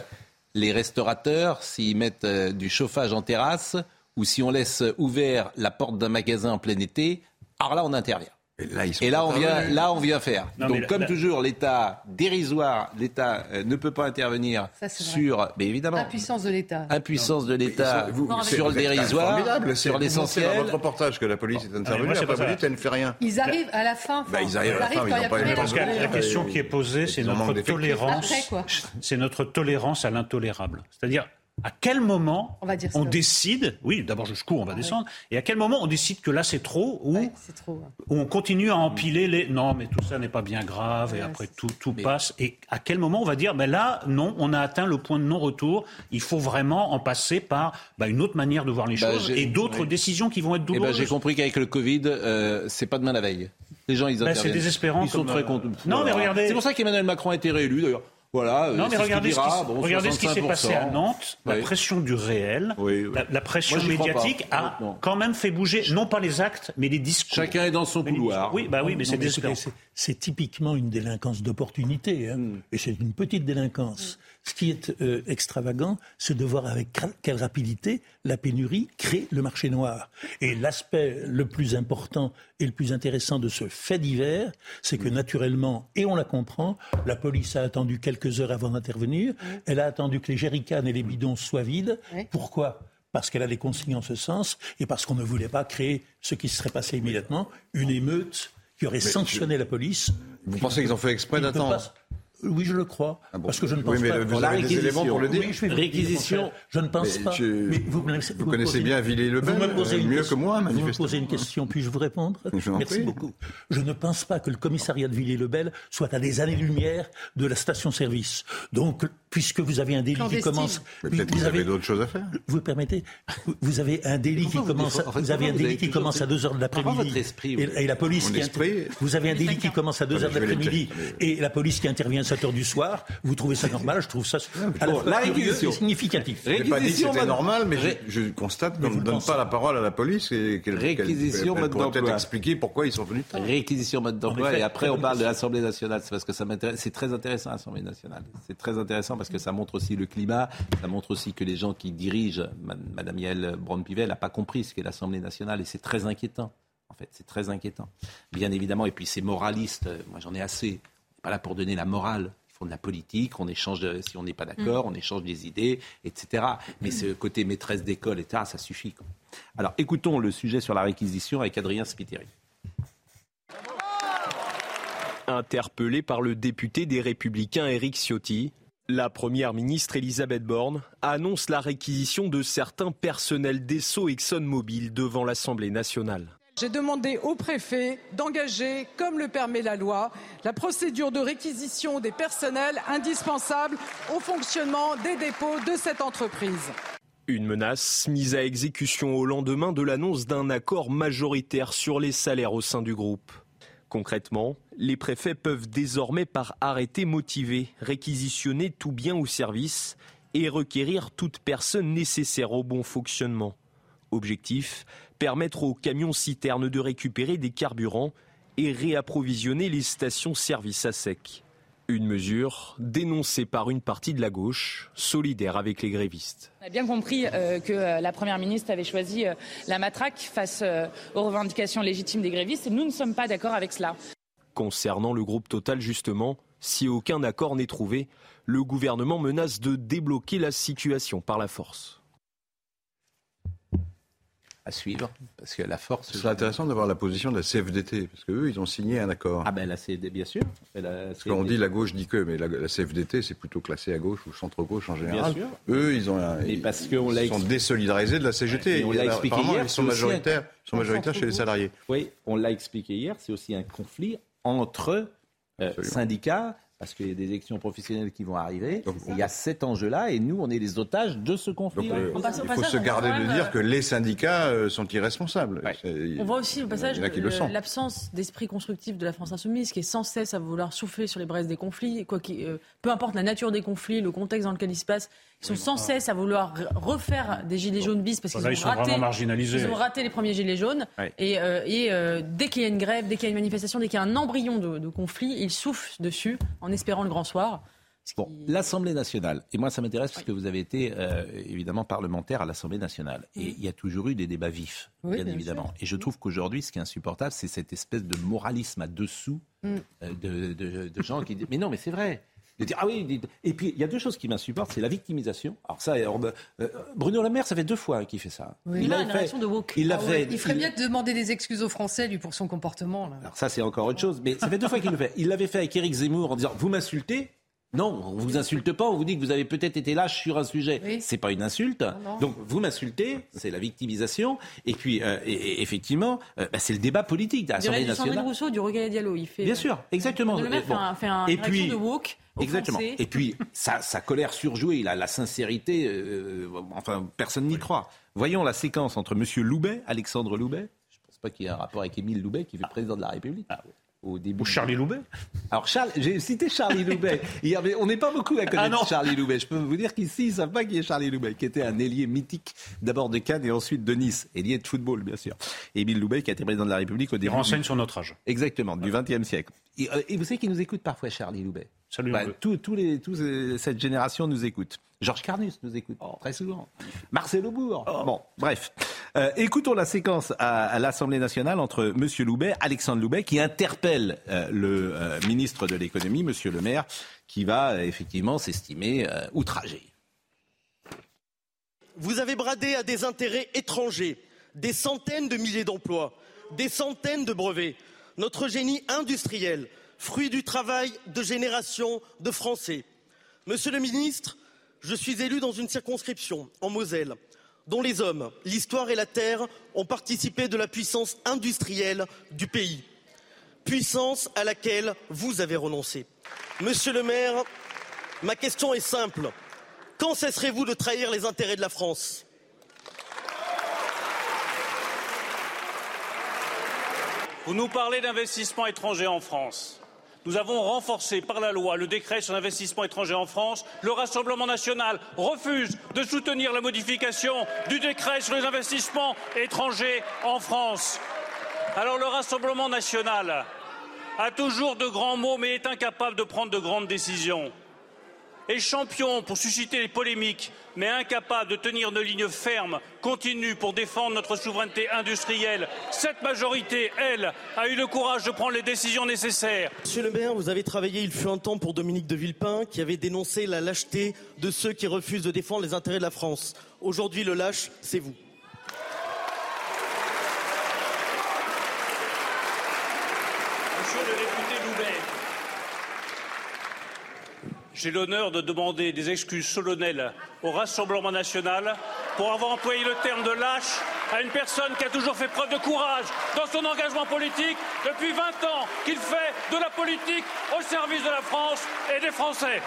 les restaurateurs, s'ils mettent euh, du chauffage en terrasse ou si on laisse ouvert la porte d'un magasin en plein été, alors là, on intervient. Et là, on vient, là, on vient faire. Donc, comme toujours, l'État dérisoire, l'État euh, ne peut pas intervenir sur, mais évidemment, impuissance de l'État, impuissance de l'État sur le dérisoire, sur l'essentiel. Dans votre reportage que la police est intervenue, ah, après vous dites qu'elle ne fait rien. Ils arrivent à la fin. Bah, ils arrivent à la fin, ils n'ont pas eu Parce que la question qui est posée, c'est notre tolérance, c'est notre tolérance à l'intolérable. C'est-à-dire à quel moment on, décide, oui, d'abord je cours, on va descendre, et à quel moment on décide que là c'est trop ou, on continue à empiler les non mais tout ça n'est pas bien grave et après tout, tout passe et à quel moment on va dire ben là non on a atteint le point de non-retour, il faut vraiment en passer par bah, une autre manière de voir les bah, choses et d'autres décisions qui vont être eh ben, douloureuses. J'ai compris qu'avec le Covid euh, c'est pas demain la veille. Les gens ils ben, C'est désespérant. Ils sont très contents. Non mais regardez. C'est pour ça qu'Emmanuel Macron a été réélu d'ailleurs Voilà, non, mais regardez, ce qui, s'est passé à Nantes. La pression du réel, La, pression médiatique a quand même fait bouger, non pas les actes, mais les discours. Chacun est dans son couloir. Oui, bah oui, mais c'est C'est typiquement une délinquance d'opportunité, hein. hmm. et c'est une petite délinquance. Ce qui est euh, extravagant, c'est de voir avec quelle rapidité la pénurie crée le marché noir. Et l'aspect le plus important et le plus intéressant de ce fait divers, c'est que naturellement, et on la comprend, la police a attendu quelques heures avant d'intervenir, elle a attendu que les jerrycans et les bidons soient vides. Pourquoi? Parce qu'elle a des consignes en ce sens et parce qu'on ne voulait pas créer ce qui serait passé immédiatement, une émeute qui aurait sanctionné la police. Vous pensez qu'ils ont fait exprès d'attendre? Oui, je le crois. Ah parce que je ne pense oui, mais pas. Vous avez des éléments pour le dire oui, je Réquisition. Je ne pense pas. Mais vous, vous, connaissez bien Villiers-le-Bel mieux que moi. Vous me posez une question, puis-je vous répondre Merci beaucoup. Je ne pense pas que le commissariat de Villiers-le-Bel soit à des années-lumière de la station-service. Donc, puisque vous avez un délit qui commence... Peut-être que vous avez d'autres choses à faire. Vous permettez Vous avez un délit qui commence... Vous avez un délit qui commence à 2 heures de l'après-midi. Et la police qui... Vous avez un délit qui commence à 2 heures de l'après-midi et la police qui intervient 7 heures du soir, vous trouvez ça normal Je trouve ça à la, la réquisition significatif. Je n'ai pas dit que c'était normal, mais je, constate qu'on ne donne pas la parole à la police et qu'elle réquisition mode d'emploi. peut-être expliquer pourquoi ils sont venus. Réquisition mode d'emploi et après on parle de l'Assemblée nationale. C'est parce que ça m'intéresse. C'est très intéressant l'Assemblée nationale. C'est très intéressant parce que ça montre aussi le climat. Ça montre aussi que les gens qui dirigent, Madame Yael Braun-Pivet, n'a pas compris ce qu'est l'Assemblée nationale et c'est très inquiétant. En fait, c'est très inquiétant. Bien évidemment, et puis c'est moraliste. Moi, j'en ai assez. Pas là pour donner la morale de la politique, on échange, si on n'est pas d'accord, mm. on échange des idées, etc. Mais ce côté maîtresse d'école, etc., ça suffit. Alors écoutons le sujet sur la réquisition avec Adrien Spiteri. Interpellé par le député des Républicains Éric Ciotti, la première ministre Elisabeth Borne annonce la réquisition de certains personnels d'Esso ExxonMobil devant l'Assemblée nationale. J'ai demandé au préfet d'engager, comme le permet la loi, la procédure de réquisition des personnels indispensables au fonctionnement des dépôts de cette entreprise. Une menace mise à exécution au lendemain de l'annonce d'un accord majoritaire sur les salaires au sein du groupe. Concrètement, les préfets peuvent désormais par arrêté motivé réquisitionner tout bien ou service et requérir toute personne nécessaire au bon fonctionnement. Objectif permettre aux camions-citernes de récupérer des carburants et réapprovisionner les stations-service à sec. Une mesure dénoncée par une partie de la gauche, solidaire avec les grévistes. On a bien compris euh, que euh, la Première ministre avait choisi euh, la matraque face aux revendications légitimes des grévistes et nous ne sommes pas d'accord avec cela. Concernant le groupe Total, justement, si aucun accord n'est trouvé, le gouvernement menace de débloquer la situation par la force à suivre, parce que la force. Ce serait intéressant d'avoir la position de la CFDT, parce qu'eux, ils ont signé un accord. Ah ben la CFDT, bien sûr. parce qu'on dit la gauche dit que, mais la, CFDT, c'est plutôt classé à gauche ou centre-gauche en général. Bien sûr. Eux, ils ont ils, parce ils sont désolidarisés de la CGT. on l'a expliqué hier. Ils sont majoritaires, sont majoritaires chez les salariés. Oui, on l'a expliqué hier, c'est aussi un conflit entre euh, syndicats parce qu'il y a des élections professionnelles qui vont arriver. il y a cet enjeu-là, et nous, on est les otages de ce conflit. Euh, il faut se garder de dire que les syndicats euh, sont irresponsables. On voit aussi au passage l'absence d'esprit constructif de la France insoumise, qui est sans cesse à vouloir souffler sur les braises des conflits, quoi euh, peu importe la nature des conflits, le contexte dans lequel ils se passent, sont sans cesse à vouloir refaire des gilets jaunes bis parce qu'ils ont, raté, ils ont raté les premiers gilets jaunes. Et, dès qu'il y a une grève, dès qu'il y a une manifestation, dès qu'il y a un embryon de, de conflit, ils soufflent dessus en espérant le grand soir. Bon, l'Assemblée nationale, et moi ça m'intéresse parce que vous avez été euh, évidemment parlementaire à l'Assemblée nationale, et il y a toujours eu des débats vifs, bien, évidemment. Et je trouve qu'aujourd'hui, ce qui est insupportable, c'est cette espèce de moralisme à dessous mm. euh, de, gens qui disent Mais non, mais c'est vrai. De dire, ah oui, et puis il y a deux choses qui m'insupportent, c'est la victimisation. Alors ça, euh, Bruno Le Maire, ça fait deux fois qu'il fait ça. Il, a une fait, de woke. Il, ah fait, il ferait bien de demander des excuses aux Français, lui, pour son comportement. Alors ça, c'est encore autre chose, mais ça fait deux fois qu'il le fait. Il l'avait fait avec Éric Zemmour en disant, vous m'insultez, non, on vous insulte pas, on vous dit que vous avez peut-être été lâche sur un sujet. Ce C'est pas une insulte. Donc vous m'insultez, c'est la victimisation. Et puis euh, effectivement, euh, bah, c'est le débat politique de l'Assemblée nationale. Sandrine Rousseau du Regard Diallo, il fait. Bien sûr, exactement. Le fait, un, fait un et puis, de woke. Exactement. Et puis sa, sa, colère surjouée, il a la sincérité. Euh, enfin, personne n'y croit. Voyons la séquence entre Monsieur Loubet, Alexandre Loubet. Je ne pense pas qu'il y ait un rapport avec Émile Loubet, qui est le président de la République. Ah au début. Ou Charlie Loubet Alors, Charles, j'ai cité Charlie Loubet. on n'est pas beaucoup à connaître ah Charlie Loubet. Je peux vous dire qu'ici, ils ne savent pas qui est Charlie Loubet, qui était un ailier mythique, d'abord de Cannes et ensuite de Nice. Ailier de football, bien sûr. Émile Loubet, qui a été président de la République au début. Il renseigne sur notre âge. Exactement, du XXe siècle. Euh, et, vous savez qu'il nous écoute parfois, Charlie Loubet? Salut. Bah, tous, les, tous, euh, cette génération nous écoute. Georges Carnus nous écoute oh. très souvent. Marcel Aubourg. Oh. Bon, bref. Euh, écoutons la séquence à, l'Assemblée nationale entre M. Loubet, Alexandre Loubet, qui interpelle euh, le euh, ministre de l'économie, M. Le Maire, qui va effectivement s'estimer outragé. Vous avez bradé à des intérêts étrangers des centaines de milliers d'emplois, des centaines de brevets, notre génie industriel, fruit du travail de générations de Français. Monsieur le ministre, je suis élu dans une circonscription, en Moselle, dont les hommes, l'histoire et la terre ont participé de la puissance industrielle du pays. Puissance à laquelle vous avez renoncé. Monsieur le maire, ma question est simple. Quand cesserez-vous de trahir les intérêts de la France? Vous nous parlez d'investissement étranger en France. Nous avons renforcé par la loi le décret sur l'investissement étranger en France. Le Rassemblement national refuse de soutenir la modification du décret sur les investissements étrangers en France. Alors le Rassemblement national a toujours de grands mots mais est incapable de prendre de grandes décisions est champion pour susciter les polémiques, mais incapable de tenir une ligne ferme, continue pour défendre notre souveraineté industrielle. Cette majorité, elle, a eu le courage de prendre les décisions nécessaires. Monsieur le maire, vous avez travaillé il fut un temps pour Dominique de Villepin, qui avait dénoncé la lâcheté de ceux qui refusent de défendre les intérêts de la France. Aujourd'hui, le lâche, c'est vous. J'ai l'honneur de demander des excuses solennelles au Rassemblement national pour avoir employé le terme de lâche à une personne qui a toujours fait preuve de courage dans son engagement politique depuis 20 ans, qu'il fait de la politique au service de la France et des Français.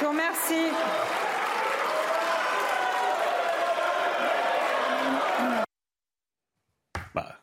Je vous remercie. Bah,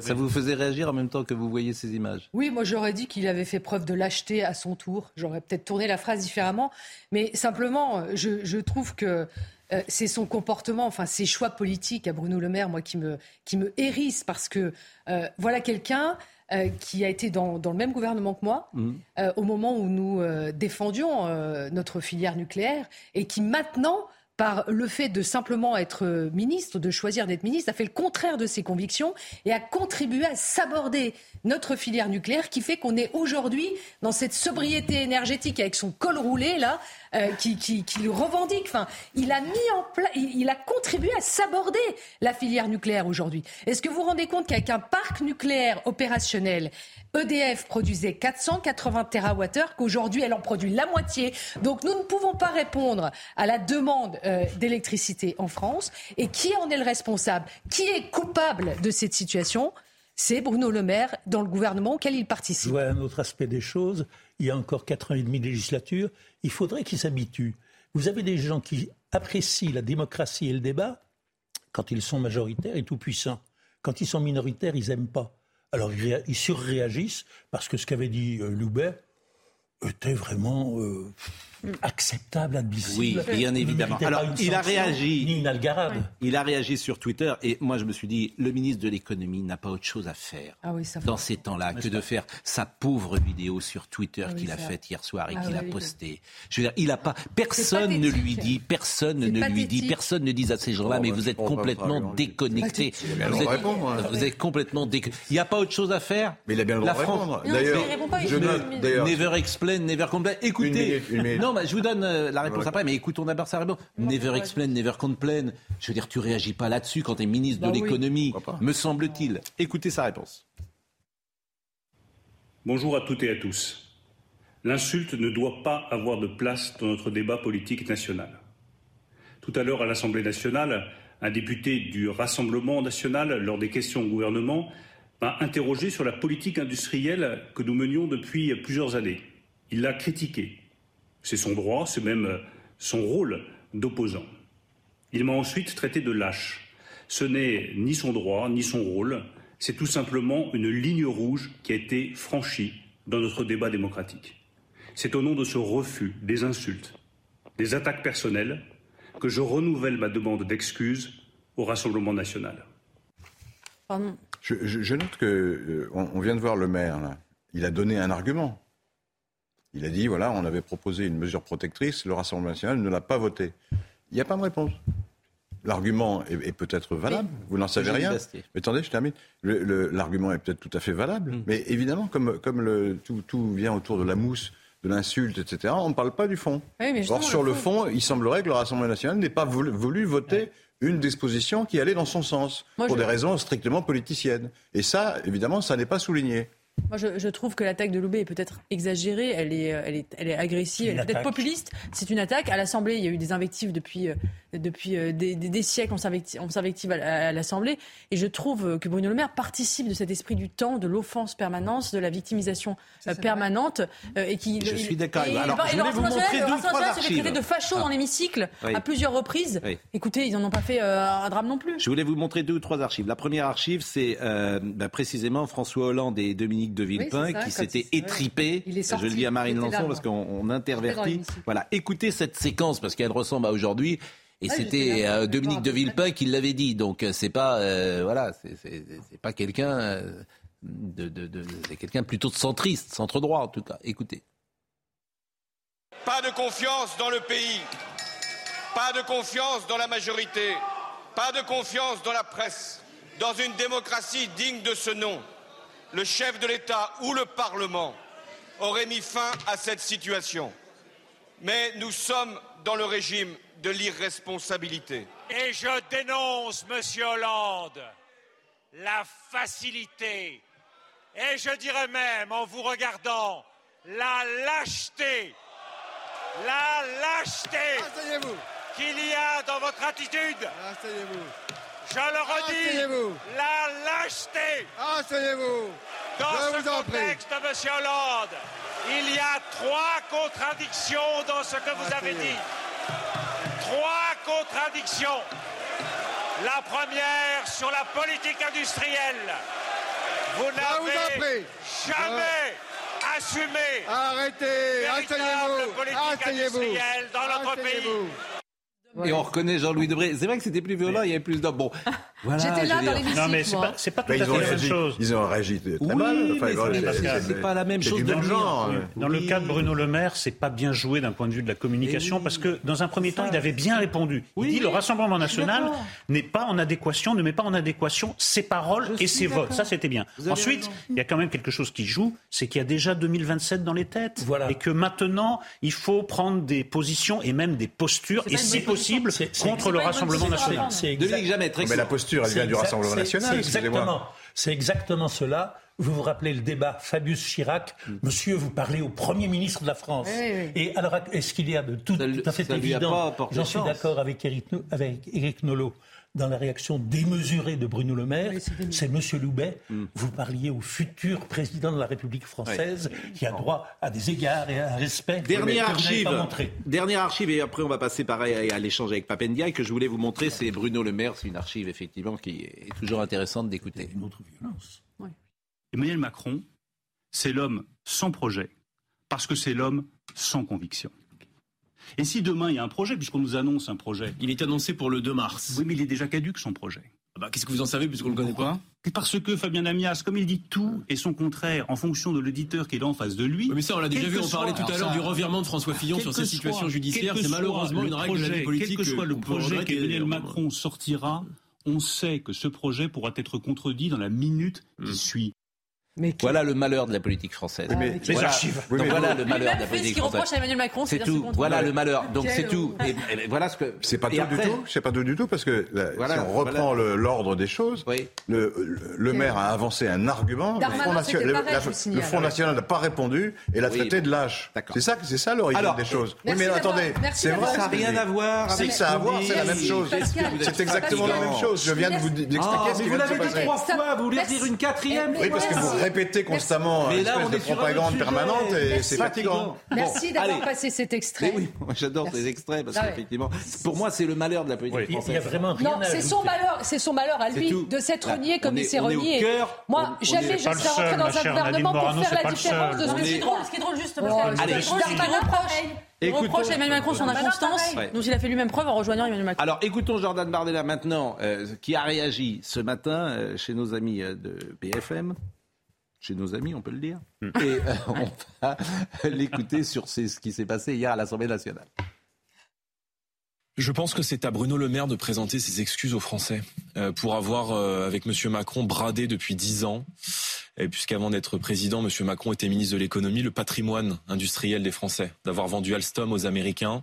ça, vous faisait, réagir en même temps que vous voyez ces images? Oui, moi j'aurais dit qu'il avait fait preuve de lâcheté à son tour. J'aurais peut-être tourné la phrase différemment. Mais simplement, je, trouve que euh, c'est son comportement, enfin ses choix politiques à Bruno Le Maire, moi, qui me, qui me hérisse parce que euh, voilà quelqu'un euh, qui a été dans, le même gouvernement que moi mmh. euh, au moment où nous euh, défendions notre filière nucléaire et qui maintenant par le fait de simplement être ministre, de choisir d'être ministre, a fait le contraire de ses convictions et a contribué à s'aborder notre filière nucléaire qui fait qu'on est aujourd'hui dans cette sobriété énergétique avec son col roulé là, euh, qui, qui, qui, le revendique. Enfin, il a mis en place, il, a contribué à s'aborder la filière nucléaire aujourd'hui. Est-ce que vous vous rendez compte qu'avec un parc nucléaire opérationnel, EDF produisait 480 TWh, qu'aujourd'hui elle en produit la moitié? Donc nous ne pouvons pas répondre à la demande euh, d'électricité en France. Et qui en est le responsable? Qui est coupable de cette situation? C'est Bruno Le Maire dans le gouvernement auquel il participe. Je vois un autre aspect des choses. Il y a encore 4 ans et demi de législature. Il faudrait qu'ils s'habituent. Vous avez des gens qui apprécient la démocratie et le débat quand ils sont majoritaires et tout-puissants. Quand ils sont minoritaires, ils n'aiment pas. Alors ils, surréagissent parce que ce qu'avait dit euh, Loubet était vraiment euh, acceptable, admissible. Oui, bien évidemment. Alors, il a réagi. Ni une algarade. Il a réagi sur Twitter et moi je me suis dit, le ministre de l'économie n'a pas autre chose à faire ah dans ces temps-là que de faire sa pauvre vidéo sur Twitter ah qu'il a faite hier soir et ah qu'il a postée. Je veux dire, il a pas, personne ne lui dit, personne ne lui dit, personne ne dit à ces gens-là, mais vous êtes complètement déconnectés. Vous, êtes, hein. vous êtes complètement déconnectés. Il n'y a pas autre chose à faire. Mais il a bien le droit de répondre. D'ailleurs, never explain, never complain. Écoutez, non, je vous donne euh, la réponse après, mais écoutons d'abord sa réponse. Never explain, never complain. Je veux dire, tu réagis pas là-dessus quand tu es ministre de bah l'économie, me semble-t-il. Écoutez sa réponse. Bonjour à toutes et à tous. L'insulte ne doit pas avoir de place dans notre débat politique national. Tout à l'heure, à l'Assemblée nationale, un député du Rassemblement national, lors des questions au gouvernement, m'a interrogé sur la politique industrielle que nous menions depuis plusieurs années. Il l'a critiquée. C'est son droit, c'est même son rôle d'opposant. Il m'a ensuite traité de lâche. Ce n'est ni son droit, ni son rôle, c'est tout simplement une ligne rouge qui a été franchie dans notre débat démocratique. C'est au nom de ce refus des insultes, des attaques personnelles, que je renouvelle ma demande d'excuses au Rassemblement national. Je, note que euh, on, vient de voir le maire là. Il a donné un argument. Il a dit voilà, on avait proposé une mesure protectrice, le Rassemblement national ne l'a pas voté. Il n'y a pas de réponse. L'argument est, peut-être valable, vous n'en savez rien. Mais attendez, je termine. L'argument est peut-être tout à fait valable, mm. mais évidemment, comme, comme le, tout, tout, vient autour de la mousse, de l'insulte, etc., on ne parle pas du fond. Or, sur le fond, il semblerait que le Rassemblement national n'ait pas voulu, voter une disposition qui allait dans son sens, pour des raisons strictement politiciennes. Et ça, évidemment, ça n'est pas souligné. Moi, je, trouve que l'attaque de Loubet est peut-être exagérée, elle est, elle est, elle est agressive, elle est peut-être populiste. C'est une attaque. À l'Assemblée, il y a eu des invectives depuis, euh, depuis euh, des, des, siècles, on s'invective à, l'Assemblée. Et je trouve que Bruno Le Maire participe de cet esprit du temps, de l'offense permanente, de la victimisation euh, permanente. et qui, je suis d'accord. Alors, je voulais vous montrer deux, trois archives. traité de facho dans ah. l'hémicycle à plusieurs reprises. Écoutez, ils n'en ont pas fait un drame non plus. Je voulais vous montrer deux ou trois archives. La première archive, c'est bah, précisément François Hollande et Dominique de Villepin qui s'était étripé. Je le dis à Marine Lançon parce qu'on intervertit. Voilà, écoutez cette séquence parce qu'elle ressemble à aujourd'hui. Et c'était euh, Dominique de Villepin qui l'avait dit. Donc euh, c'est pas euh, voilà, c'est pas quelqu'un de, de c'est quelqu'un plutôt de centriste, centre droit en tout cas. Écoutez. Pas de confiance dans le pays, pas de confiance dans la majorité, pas de confiance dans la presse, dans une démocratie digne de ce nom le chef de l'État ou le Parlement aurait mis fin à cette situation. Mais nous sommes dans le régime de l'irresponsabilité. Et je dénonce, Monsieur Hollande, la facilité, et je dirais même, en vous regardant, la lâcheté, la lâcheté qu'il y a dans votre attitude. Je le redis, la lâcheté. Asseyez-vous. Dans ce contexte, Monsieur Hollande, il y a trois contradictions dans ce que vous avez dit. Trois contradictions. La première sur la politique industrielle. Vous n'avez jamais assumé Arrêtez, véritable politique industrielle dans notre pays. Et on reconnaît Jean-Louis Debré. C'est vrai que c'était plus violent, il y avait plus d'hommes. Bon, voilà, J'étais là dans l'hémicycle. Non, mais c'est pas, c'est pas tout à fait la même chose. Ils ont réagi très oui, mal. Enfin, c'est pas la même chose de genre. Dans le cas de Bruno Le Maire, c'est pas bien joué d'un point de vue de la communication, parce que dans un premier temps, il avait bien répondu. Il dit le Rassemblement national n'est pas en adéquation, ne met pas en adéquation ses paroles et ses votes. Ça, c'était bien. Ensuite, il y a quand même quelque chose qui joue, c'est qu'il y a déjà 2027 dans les têtes. Et que maintenant, il faut prendre des positions et même des postures, et si possible, contre le Rassemblement national. Mais la posture elle vient du Rassemblement national. C'est exactement, c'est exactement cela. Vous vous rappelez le débat Fabius Chirac, mm. Monsieur, vous parlez au Premier ministre de la France. Et alors, est-ce qu'il y a de tout, à fait évident J'en suis d'accord avec Eric, avec Eric Nolot dans la réaction démesurée de Bruno Le Maire, c'est Monsieur Loubet. Mm. Vous parliez au futur président de la République française qui a droit à des égards et à un respect. Dernière archive. Dernière archive et après on va passer pareil à l'échange avec Papendia que je voulais vous montrer. C'est Bruno Le Maire. C'est une archive effectivement qui est toujours intéressante d'écouter. Une autre violence. Emmanuel Macron, c'est l'homme sans projet parce que c'est l'homme sans conviction. Et si demain il y a un projet, puisqu'on nous annonce un projet. Il est annoncé pour le 2 mars. Oui, mais il est déjà caduque son projet. Ah bah, Qu'est-ce que vous en savez puisqu'on ne le connaît pas? Parce que Fabien Lamias, comme il dit tout et son contraire en fonction de l'auditeur qui est là en face de lui. mais ça, on l'a déjà vu, on parlait tout à l'heure du revirement de François Fillon sur cette situation judiciaire. C'est malheureusement une règle de la politique. Quel que soit le projet qu'Emmanuel Macron sortira, on sait que ce projet pourra être contredit dans la minute qui Voilà le malheur de la politique française. mais, les archives. voilà le malheur de la politique ce française. à Emmanuel Macron, c'est tout. Voilà le malheur. Donc c'est tout. Et, voilà ce que. C'est pas tout du tout. C'est pas tout du tout parce que si on reprend l'ordre des choses, le, le, maire a avancé un argument. le Front National n'a pas répondu et l'a traité de lâche. C'est ça, c'est ça l'origine des choses. Oui, mais attendez, c'est vrai. Ça n'a rien à voir. C'est que ça a à voir, c'est la même chose. C'est exactement la même chose. Je viens de vous expliquer ce qui vient de se passer. Vous l'avez dit trois fois. Vous voulez dire une quatrième Oui, parce que vous répétez constamment une espèce de propagande permanente et c'est fatigant. Merci d'avoir passé cet extrait. Oui, j'adore ces extraits parce qu'effectivement, pour moi, c'est le malheur de la politique française. Il y a vraiment rien Non, c'est son malheur, c'est son malheur à lui de s'être renié comme il s'est renié. Moi, jamais je serais rentré dans un gouvernement pour faire la différence de ce que c'est drôle. Ce qui est drôle, justement, il reproche à Emmanuel Macron son inconstance, dont il a fait lui-même preuve en rejoignant Emmanuel Macron. Alors écoutons Jordan Bardella maintenant, euh, qui a réagi ce matin euh, chez nos amis euh, de BFM. Chez nos amis, on peut le dire. Hmm. Et on va l'écouter sur ce qui s'est passé hier à l'Assemblée nationale. Je pense que c'est à Bruno Le Maire de présenter ses excuses aux Français pour avoir, avec M. Macron, bradé depuis dix ans puisqu'avant d'être président, M. Macron était ministre de l'économie, le patrimoine industriel des Français, d'avoir vendu Alstom aux Américains,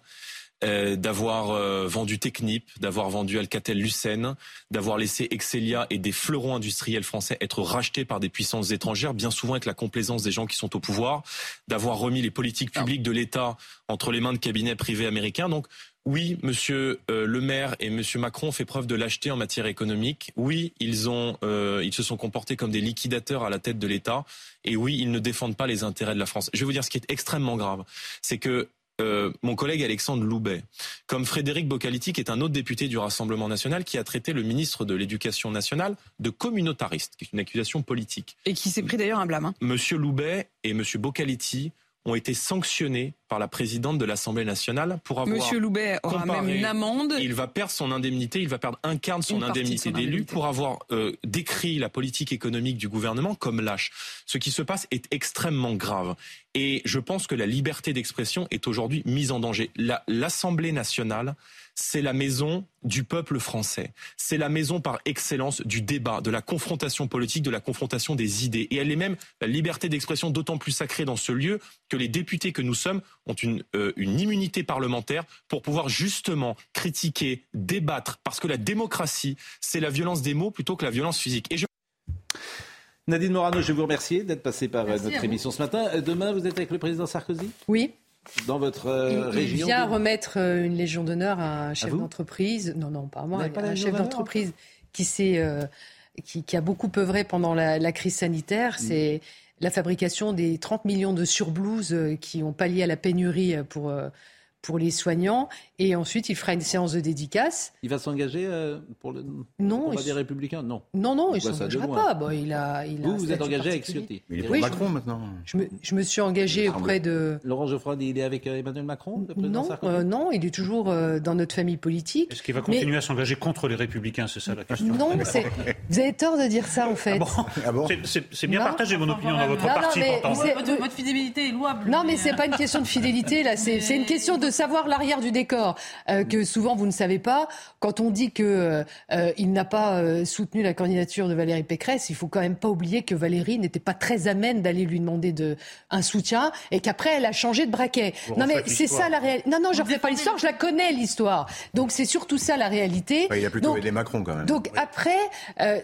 euh, d'avoir euh, vendu Technip, d'avoir vendu Alcatel-Lucent, d'avoir laissé Excelia et des fleurons industriels français être rachetés par des puissances étrangères, bien souvent avec la complaisance des gens qui sont au pouvoir, d'avoir remis les politiques publiques de l'État entre les mains de cabinets privés américains. Donc oui, Monsieur euh, Le Maire et Monsieur Macron ont fait preuve de lâcheté en matière économique. Oui, ils ont, euh, ils se sont comportés comme des liquidateurs à la tête de l'État. Et oui, ils ne défendent pas les intérêts de la France. Je vais vous dire ce qui est extrêmement grave, c'est que euh, mon collègue Alexandre Loubet, comme Frédéric Bocaliti, qui est un autre député du Rassemblement national, qui a traité le ministre de l'Éducation nationale de communautariste, qui est une accusation politique. Et qui s'est pris d'ailleurs un blâme. Hein. Monsieur Loubet et Monsieur Bocaliti ont été sanctionnés par la présidente de l'Assemblée nationale pour avoir. Monsieur Loubet aura même une amende. Il va perdre son indemnité, il va perdre un quart de son indemnité d'élu pour avoir euh, décrit la politique économique du gouvernement comme lâche. Ce qui se passe est extrêmement grave. Et je pense que la liberté d'expression est aujourd'hui mise en danger. L'Assemblée nationale c'est la maison du peuple français. C'est la maison par excellence du débat, de la confrontation politique, de la confrontation des idées. Et elle est même la liberté d'expression d'autant plus sacrée dans ce lieu que les députés que nous sommes ont une, euh, une immunité parlementaire pour pouvoir justement critiquer, débattre, parce que la démocratie, c'est la violence des mots plutôt que la violence physique. Et je... Nadine Morano, je vous remercie d'être passée par euh, notre émission ce matin. Euh, demain, vous êtes avec le président Sarkozy? Oui dans votre euh, région Il vient remettre euh, une Légion d'honneur à un chef d'entreprise. Non, non, pas à moi. un chef d'entreprise qui, euh, qui, qui, a beaucoup œuvré pendant la, crise sanitaire. Mm. C'est la fabrication des 30 millions de surblouses qui ont pallié à la pénurie pour pour les soignants. Et ensuite, il fera une séance de dédicace. Il va s'engager euh, pour le non, des Républicains? Non. Non, non, il ne s'engagera pas. Bon, il a, il vous, vous êtes engagé avec Ciotti. il est pour Macron maintenant. Je me, je me, suis engagé auprès de. Laurent Geoffroy, il est avec euh, Emmanuel Macron Non, euh, non, il est toujours dans notre famille politique. Est-ce qu'il va continuer à s'engager contre les Républicains? C'est ça la question. Non, vous avez tort de dire ça en fait. Ah bon, ah C'est bien partagé mon opinion dans votre parti. Votre fidélité est louable. Non, mais c'est pas une question de fidélité là. C'est une question de savoir l'arrière du décor euh, que souvent vous ne savez pas. Quand on dit qu'il euh, euh, n'a pas soutenu la candidature de Valérie Pécresse, il faut quand même pas oublier que Valérie n'était pas très amène d'aller lui demander de, un soutien et qu'après elle a changé de braquet. non mais c'est ça la réalité. Non non, je ne refais pas l'histoire, je la connais l'histoire. Donc c'est surtout ça la réalité. il y a plutôt donc, aidé Macron quand même. Donc après,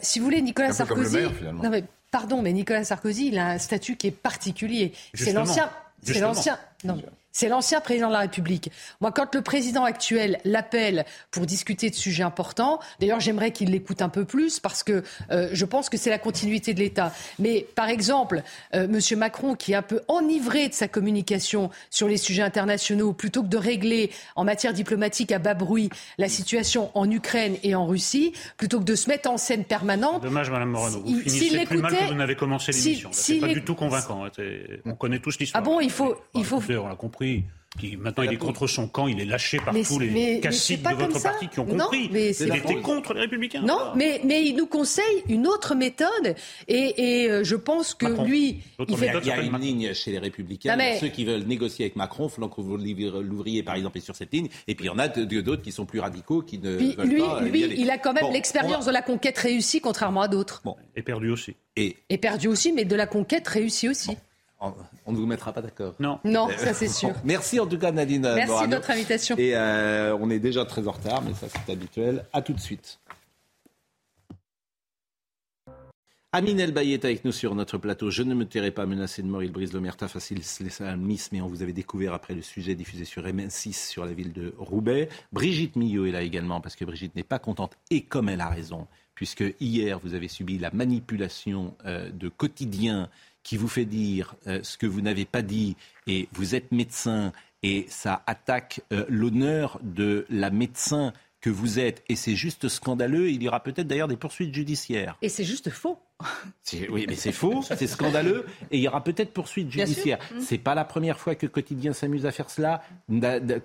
si vous voulez, Nicolas Sarkozy. non mais pardon, mais Nicolas Sarkozy, il a un statut qui est particulier. C'est l'ancien. C'est l'ancien. Non. C'est l'ancien président de la République. Moi, quand le président actuel l'appelle pour discuter de sujets importants, d'ailleurs, j'aimerais qu'il l'écoute un peu plus parce que euh, je pense que c'est la continuité de l'État. Mais par exemple, euh, Monsieur Macron, qui est un peu enivré de sa communication sur les sujets internationaux, plutôt que de régler en matière diplomatique à bas bruit la situation en Ukraine et en Russie, plutôt que de se mettre en scène permanente. Dommage, Madame Morano. Vous finissez plus mal que vous n'avez commencé l'émission. c'est pas du tout convaincant. On connaît tous l'histoire. Ah bon, il faut, il faut. on l'a compris qui maintenant il est contre son camp, il est lâché par tous les caciques de votre parti qui ont compris. Mais il était contre les Républicains. Non, mais, mais il nous conseille une autre méthode et, et je pense que lui. Il, fait... il, y a une ligne chez les Républicains. Mais... Ceux qui veulent négocier avec Macron, vous l'ouvriez par exemple est sur cette ligne. Et puis il y en a d'autres qui sont plus radicaux, qui ne veulent lui, pas. Lui, il a quand même l'expérience de la conquête réussie, contrairement à d'autres. Bon. Et perdu aussi. Et... et perdu aussi, mais de la conquête réussie aussi. On ne vous mettra pas d'accord. Non. Non, ça c'est sûr. Merci en tout cas Nadine. Merci de votre invitation. Et euh, on est déjà très en retard, mais ça c'est habituel. À tout de suite. Amine El est avec nous sur notre plateau. Je ne me tairai pas menacé de mort. Il brise l'omerta facile l'islamisme. mais on vous avait découvert après le sujet diffusé sur MN6 sur la ville de Roubaix. Brigitte Millot est là également parce que Brigitte n'est pas contente et comme elle a raison, puisque hier vous avez subi la manipulation euh, de quotidien qui vous fait dire euh, ce que vous n'avez pas dit et vous êtes médecin et ça attaque euh, l'honneur de la médecin que vous êtes et c'est juste scandaleux. Il y aura peut-être d'ailleurs des poursuites judiciaires. Et c'est juste faux. Oui, mais c'est faux, c'est scandaleux et il y aura peut-être poursuites judiciaires. Mm. C'est pas la première fois que Quotidien s'amuse à faire cela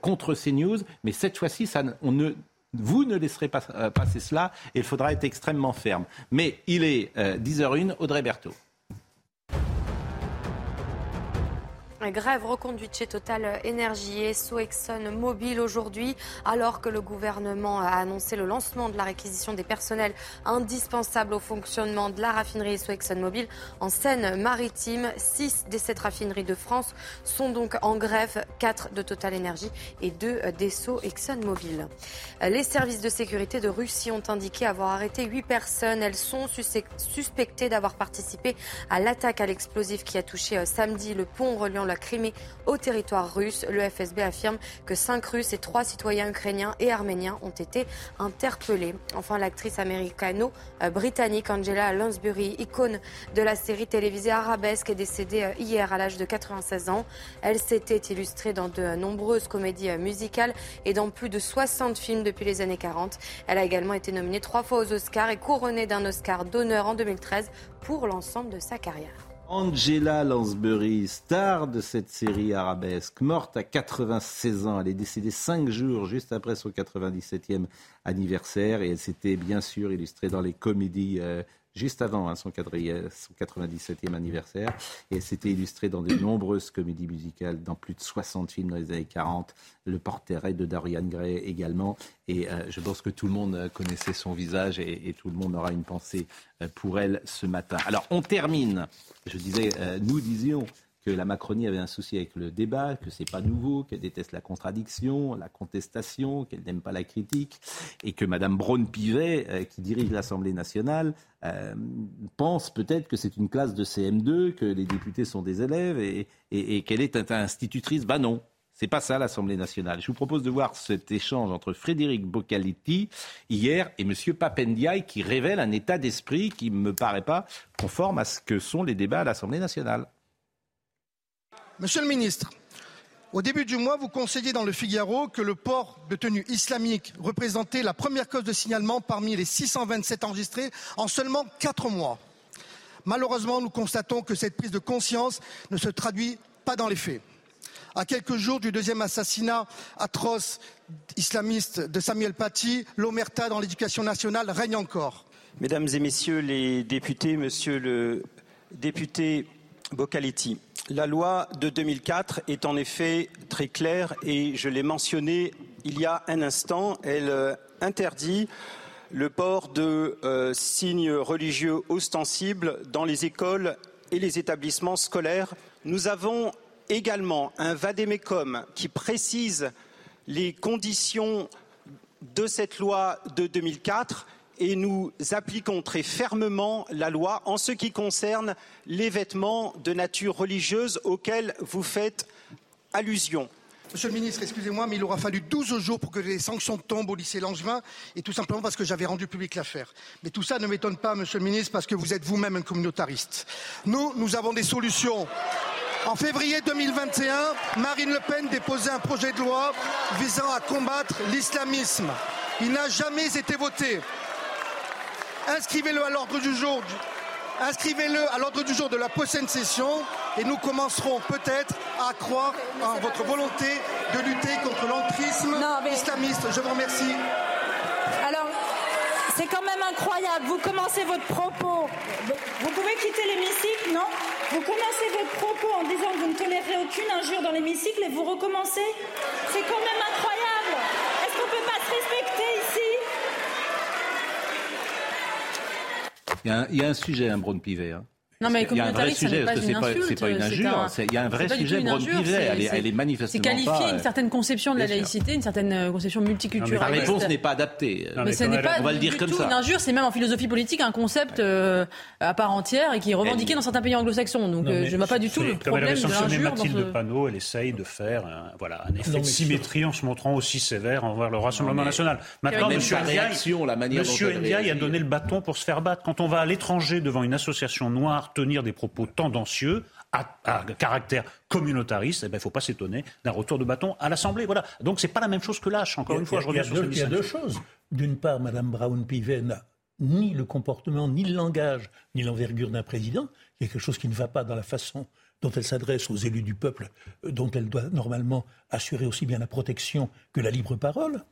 contre CNews, mais cette fois-ci, on ne vous ne laisserez pas euh, passer cela et il faudra être extrêmement ferme. Mais il est 10h01, Audrey Berthaud. Grève reconduite chez Total Énergie et Exxon Mobil aujourd'hui, alors que le gouvernement a annoncé le lancement de la réquisition des personnels indispensables au fonctionnement de la raffinerie So Exxon Mobil en Seine-Maritime. Six des sept raffineries de France sont donc en grève, quatre de Total Énergie et deux d'Esso Exxon Mobil. Les services de sécurité de Russie ont indiqué avoir arrêté huit personnes. Elles sont suspectées d'avoir participé à l'attaque à l'explosif qui a touché euh, samedi le pont reliant la Crimée au territoire russe. Le FSB affirme que cinq Russes et trois citoyens ukrainiens et arméniens ont été interpellés. Enfin, l'actrice américano-britannique Angela Lansbury, icône de la série télévisée Arabesque, est décédée euh, hier à l'âge de 96 ans. Elle s'était illustrée dans de nombreuses comédies euh, musicales et dans plus de 60 films depuis les années 40. Elle a également été nominée trois fois aux Oscars et couronnée d'un Oscar d'honneur en 2013 pour l'ensemble de sa carrière. Angela Lansbury, star de cette série arabesque, morte à 96 ans. Elle est décédée cinq jours juste après son 97e anniversaire et elle s'était bien sûr illustrée dans les comédies euh, juste avant hein, son, 97e anniversaire. Et elle s'était illustrée dans de nombreuses comédies musicales, dans plus de 60 films dans les années 40. Le portrait de Dorian Gray également. Et euh, je pense que tout le monde euh, connaissait son visage et, tout le monde aura une pensée euh, pour elle ce matin. Alors, on termine. Je disais, nous disions que la Macronie avait un souci avec le débat, que c'est pas nouveau, qu'elle déteste la contradiction, la contestation, qu'elle n'aime pas la critique, et que Madame Braun-Pivet, euh, qui dirige l'Assemblée nationale, euh, pense peut-être que c'est une classe de CM2, que les députés sont des élèves et, qu'elle est institutrice. Ben non, c'est pas ça l'Assemblée nationale. Je vous propose de voir cet échange entre Frédéric Boccaletti hier et M. Papendiaï qui révèle un état d'esprit qui ne me paraît pas conforme à ce que sont les débats à l'Assemblée nationale. Monsieur le ministre, au début du mois, vous conseillez dans le Figaro que le port de tenue islamique représentait la première cause de signalement parmi les 627 enregistrés en seulement quatre mois. Malheureusement, nous constatons que cette prise de conscience ne se traduit pas dans les faits. À quelques jours du deuxième assassinat atroce islamiste de Samuel Paty, l'omerta dans l'éducation nationale règne encore. Mesdames et messieurs les députés, monsieur le député Bocaletti, la loi de 2004 est en effet très claire et je l'ai mentionné il y a un instant. Elle euh, interdit le port de euh, signes religieux ostensibles dans les écoles et les établissements scolaires. Nous avons également un vadémécum qui précise les conditions de cette loi de 2004 et nous appliquons très fermement la loi en ce qui concerne les vêtements de nature religieuse auxquels vous faites allusion. Monsieur le ministre, excusez-moi, mais il aura fallu 12 jours pour que les sanctions tombent au lycée Langevin, et tout simplement parce que j'avais rendu public l'affaire. Mais tout ça ne m'étonne pas, monsieur le ministre, parce que vous êtes vous-même un communautariste. Nous, nous avons des solutions. En février 2021, Marine Le Pen déposait un projet de loi visant à combattre l'islamisme. Il n'a jamais été voté. Inscrivez-le à l'ordre du jour. inscrivez-le à l'ordre du jour de la prochaine session et nous commencerons peut-être à croire en votre volonté de lutter contre l'entrisme islamiste. Je vous remercie. Alors, c'est quand même incroyable. Vous commencez votre propos. Vous pouvez quitter l'hémicycle, non? Vous commencez votre propos en disant que vous ne tolérez aucune injure dans l'hémicycle et vous recommencez C'est quand même incroyable. Est-ce qu'on ne peut pas se respecter ici il y, a un, sujet, un Braun Pivet. Hein. Non, mais il y a un vrai sujet, parce que c'est pas, pas une injure. Il y a un vrai sujet, Pivet. Elle, elle, est manifestement. C'est qualifier une certaine conception de la laïcité, une certaine euh, conception multiculturelle. La réponse n'est pas adaptée. mais ce n'est pas on va le dire du comme tout ça. une injure, c'est même en philosophie politique un concept euh, à part entière et qui est revendiqué dans certains pays anglo-saxons. Donc euh, je ne vois pas du tout le problème de l'injure. Mathilde Panot, elle essaye de faire un, voilà, un effet de symétrie en se montrant aussi sévère envers le Rassemblement national. Maintenant, M. Ndiaye a donné le bâton pour se faire battre. Quand on va à l'étranger devant une association noire tenir des propos tendancieux, à, caractère communautariste, eh ben, il ne faut pas s'étonner d'un retour de bâton à l'Assemblée. Voilà. Donc ce n'est pas la même chose que lâche. Encore une fois, je reviens sur Il y a deux choses. D'une part, Mme Brown-Pivet n'a ni le comportement, ni le langage, ni l'envergure d'un président. Il y a quelque chose qui ne va pas dans la façon dont elle s'adresse aux élus du peuple, euh, dont elle doit normalement assurer aussi bien la protection que la libre parole.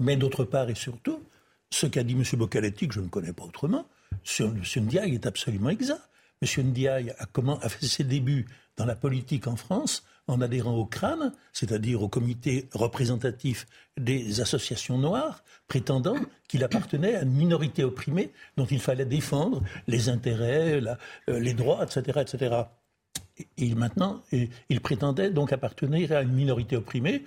Mais d'autre part et surtout, ce qu'a dit M. Bocaletti, que je ne connais pas autrement, sur M. Ndiaye est absolument exact. M. Ndiaye a, fait ses débuts dans la politique en France en adhérant au CRAN, c'est-à-dire au comité représentatif des associations noires, prétendant qu'il appartenait à une minorité opprimée dont il fallait défendre les intérêts, euh, les droits, etc., etc. Et maintenant, il prétendait donc appartenir à une minorité opprimée.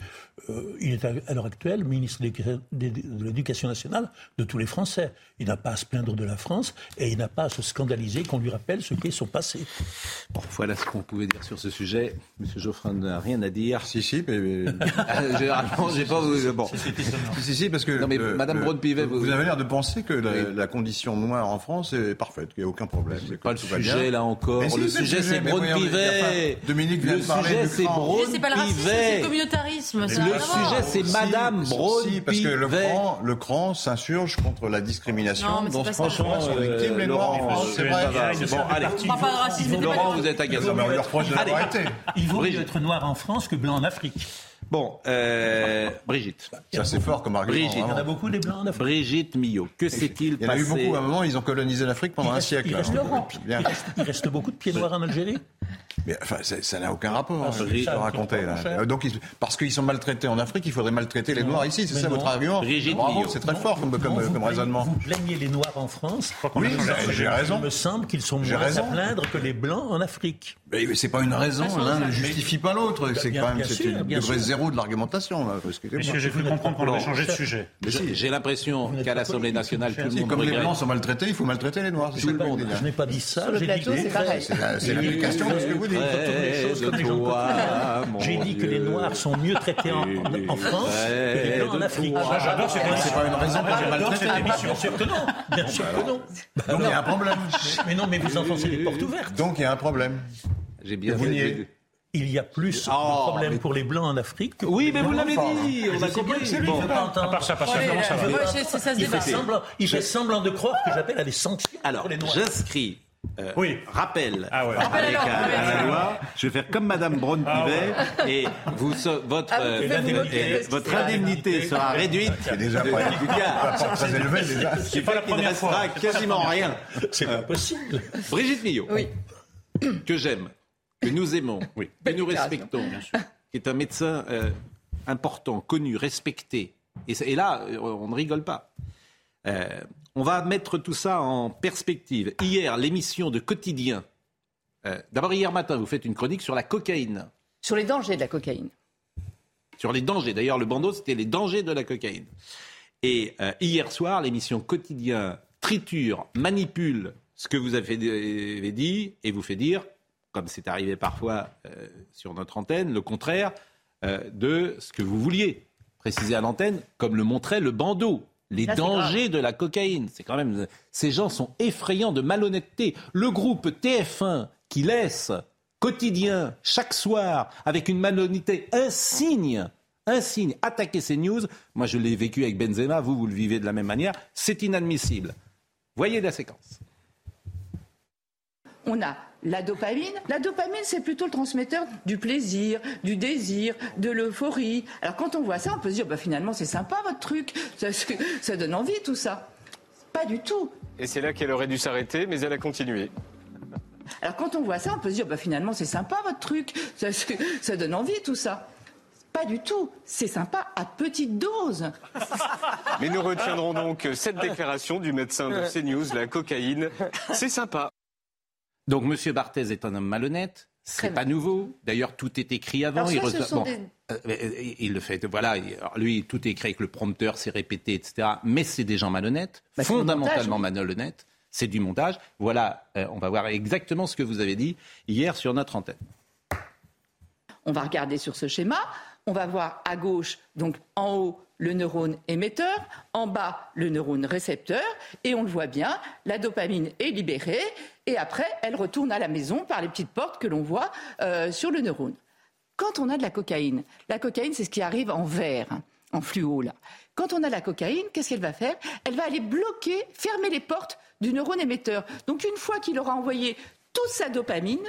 Euh, il est à l'heure actuelle ministre de l'Éducation nationale de tous les Français. Il n'a pas à se plaindre de la France et il n'a pas à se scandaliser qu'on lui rappelle ce qu'est son passé. Bon, voilà ce qu'on pouvait dire sur ce sujet. Monsieur Geoffrin n'a rien à dire. Si, si, mais. Euh, généralement, j'ai pas. Bon. Si, si, parce que. Non, mais Madame Braun-Pivet. Vous, avez l'air de penser que la, condition noire en France est parfaite, qu'il n'y a aucun problème. C'est pas le sujet, là encore. le sujet, c'est Braun-Pivet. Dominique vient le de parler sujet, c'est Braun C'est pas le racisme, c'est le communautarisme. Le sujet, c'est Madame Braun Si, parce que le cran, le cran s'insurge contre la discrimination dont franchement sont victimes les Noirs en France. C'est vrai. Bon, allez. Laurent, vous êtes agacé. On lui reproche de l'avoir été. Il vaut mieux être noir en France que blanc en Afrique. Bon, euh, Brigitte. Ça, c'est fort comme argument. Brigitte. Il y en a beaucoup des blancs en Afrique. Brigitte Millot, que s'est-il passé Il y en a eu beaucoup. À un moment, ils ont colonisé l'Afrique pendant un siècle. Il reste, il reste beaucoup de pieds noirs en Algérie mais enfin, ça n'a aucun rapport, hein, ce que raconter. Là. Donc, parce qu'ils sont maltraités en Afrique, il faudrait maltraiter les Noirs ici, c'est ça votre argument Bravo, c'est très fort comme, comme, vous, raisonnement. Vous plaignez les Noirs en France Oui, j'ai raison. Il me semble qu'ils sont moins à plaindre que les Blancs en Afrique. Mais c'est pas une raison, l'un ne justifie pas l'autre. C'est quand même le degré zéro de l'argumentation. Monsieur, j'ai cru comprendre qu'on avait changé de sujet. J'ai l'impression qu'à l'Assemblée nationale, tout le monde Comme les Blancs sont maltraités, il faut maltraiter les Noirs. Je n'ai pas dit ça. Sur le plateau, c'est pareil. C'est l'application que vous dites. J'ai dit que les Noirs sont mieux traités en, France que les Blancs en Afrique. J'adore cette émission. C'est pas une raison pour les maltraiter. Bien sûr que non. Bien sûr que non. Donc il y a un problème. Mais non, mais vous enfoncez les portes ouvertes. Donc il y a un problème. J'ai bien vous il y a plus de problèmes pour les Blancs en Afrique. Que oui, mais vous l'avez dit, on a compris. Bon. À part ça, parce comment ça va Il fait semblant, de croire que j'appelle à des sanctions Alors. J'inscris euh, oui. rappel ah ouais. avec à, à, la loi. Je vais faire comme Madame Braun-Pivet ah ouais. et vous, votre, ah, vous euh, votre indemnité sera réduite. C'est déjà pas, pas très élevé déjà. Ce qui fait qu'il ne restera quasiment rien. C'est pas possible. Brigitte Millot, oui. que j'aime, que nous aimons, oui. que nous respectons, qui est un médecin euh, important, connu, respecté. Et, et, là, on ne rigole pas. On va mettre tout ça en perspective. Hier, l'émission de quotidien. Euh, D'abord, hier matin, vous faites une chronique sur la cocaïne. Sur les dangers de la cocaïne. Sur les dangers. D'ailleurs, le bandeau, c'était les dangers de la cocaïne. Et euh, hier soir, l'émission quotidien triture, manipule ce que vous avez dit et vous fait dire comme c'est arrivé parfois euh, sur notre antenne, le contraire de ce que vous vouliez préciser à l'antenne, comme le montrait le bandeau. Les dangers de la cocaïne. C'est quand même. Ces gens sont effrayants de malhonnêteté. Le groupe TF1 qui laisse quotidien, chaque soir, avec une malhonnêteté insigne, insigne, attaquer ces news. Moi, je l'ai vécu avec Benzema, vous, vous le vivez de la même manière. C'est inadmissible. Voyez la séquence. On a la dopamine. La dopamine, c'est plutôt le transmetteur du plaisir, du désir, de l'euphorie. Alors quand on voit ça, on peut se dire, bah, finalement, c'est sympa votre truc, ça, donne envie tout ça. Pas du tout. Et c'est là qu'elle aurait dû s'arrêter, mais elle a continué. Alors quand on voit ça, on peut se dire, bah, finalement, c'est sympa votre truc, ça, donne envie tout ça. Pas du tout. C'est sympa à petite dose. Mais nous retiendrons donc cette déclaration du médecin de CNews, la cocaïne. C'est sympa. Donc M. Barthez est un homme malhonnête. C'est pas nouveau. D'ailleurs, tout est écrit avant. il, euh, il, le fait. Voilà, lui, tout est écrit avec le prompteur, c'est répété, etc. Mais c'est des gens malhonnêtes, bah, fondamentalement malhonnêtes. C'est du montage. Voilà, euh, on va voir exactement ce que vous avez dit hier sur notre antenne. On va regarder sur ce schéma. On va voir à gauche, donc en haut, le neurone émetteur, en bas le neurone récepteur, et on le voit bien, la dopamine est libérée, et après elle retourne à la maison par les petites portes que l'on voit euh, sur le neurone. Quand on a de la cocaïne, la cocaïne c'est ce qui arrive en vert, en fluo là. Quand on a la cocaïne, qu'est-ce qu'elle va faire? Elle va aller bloquer, fermer les portes du neurone émetteur. Donc une fois qu'il aura envoyé toute sa dopamine,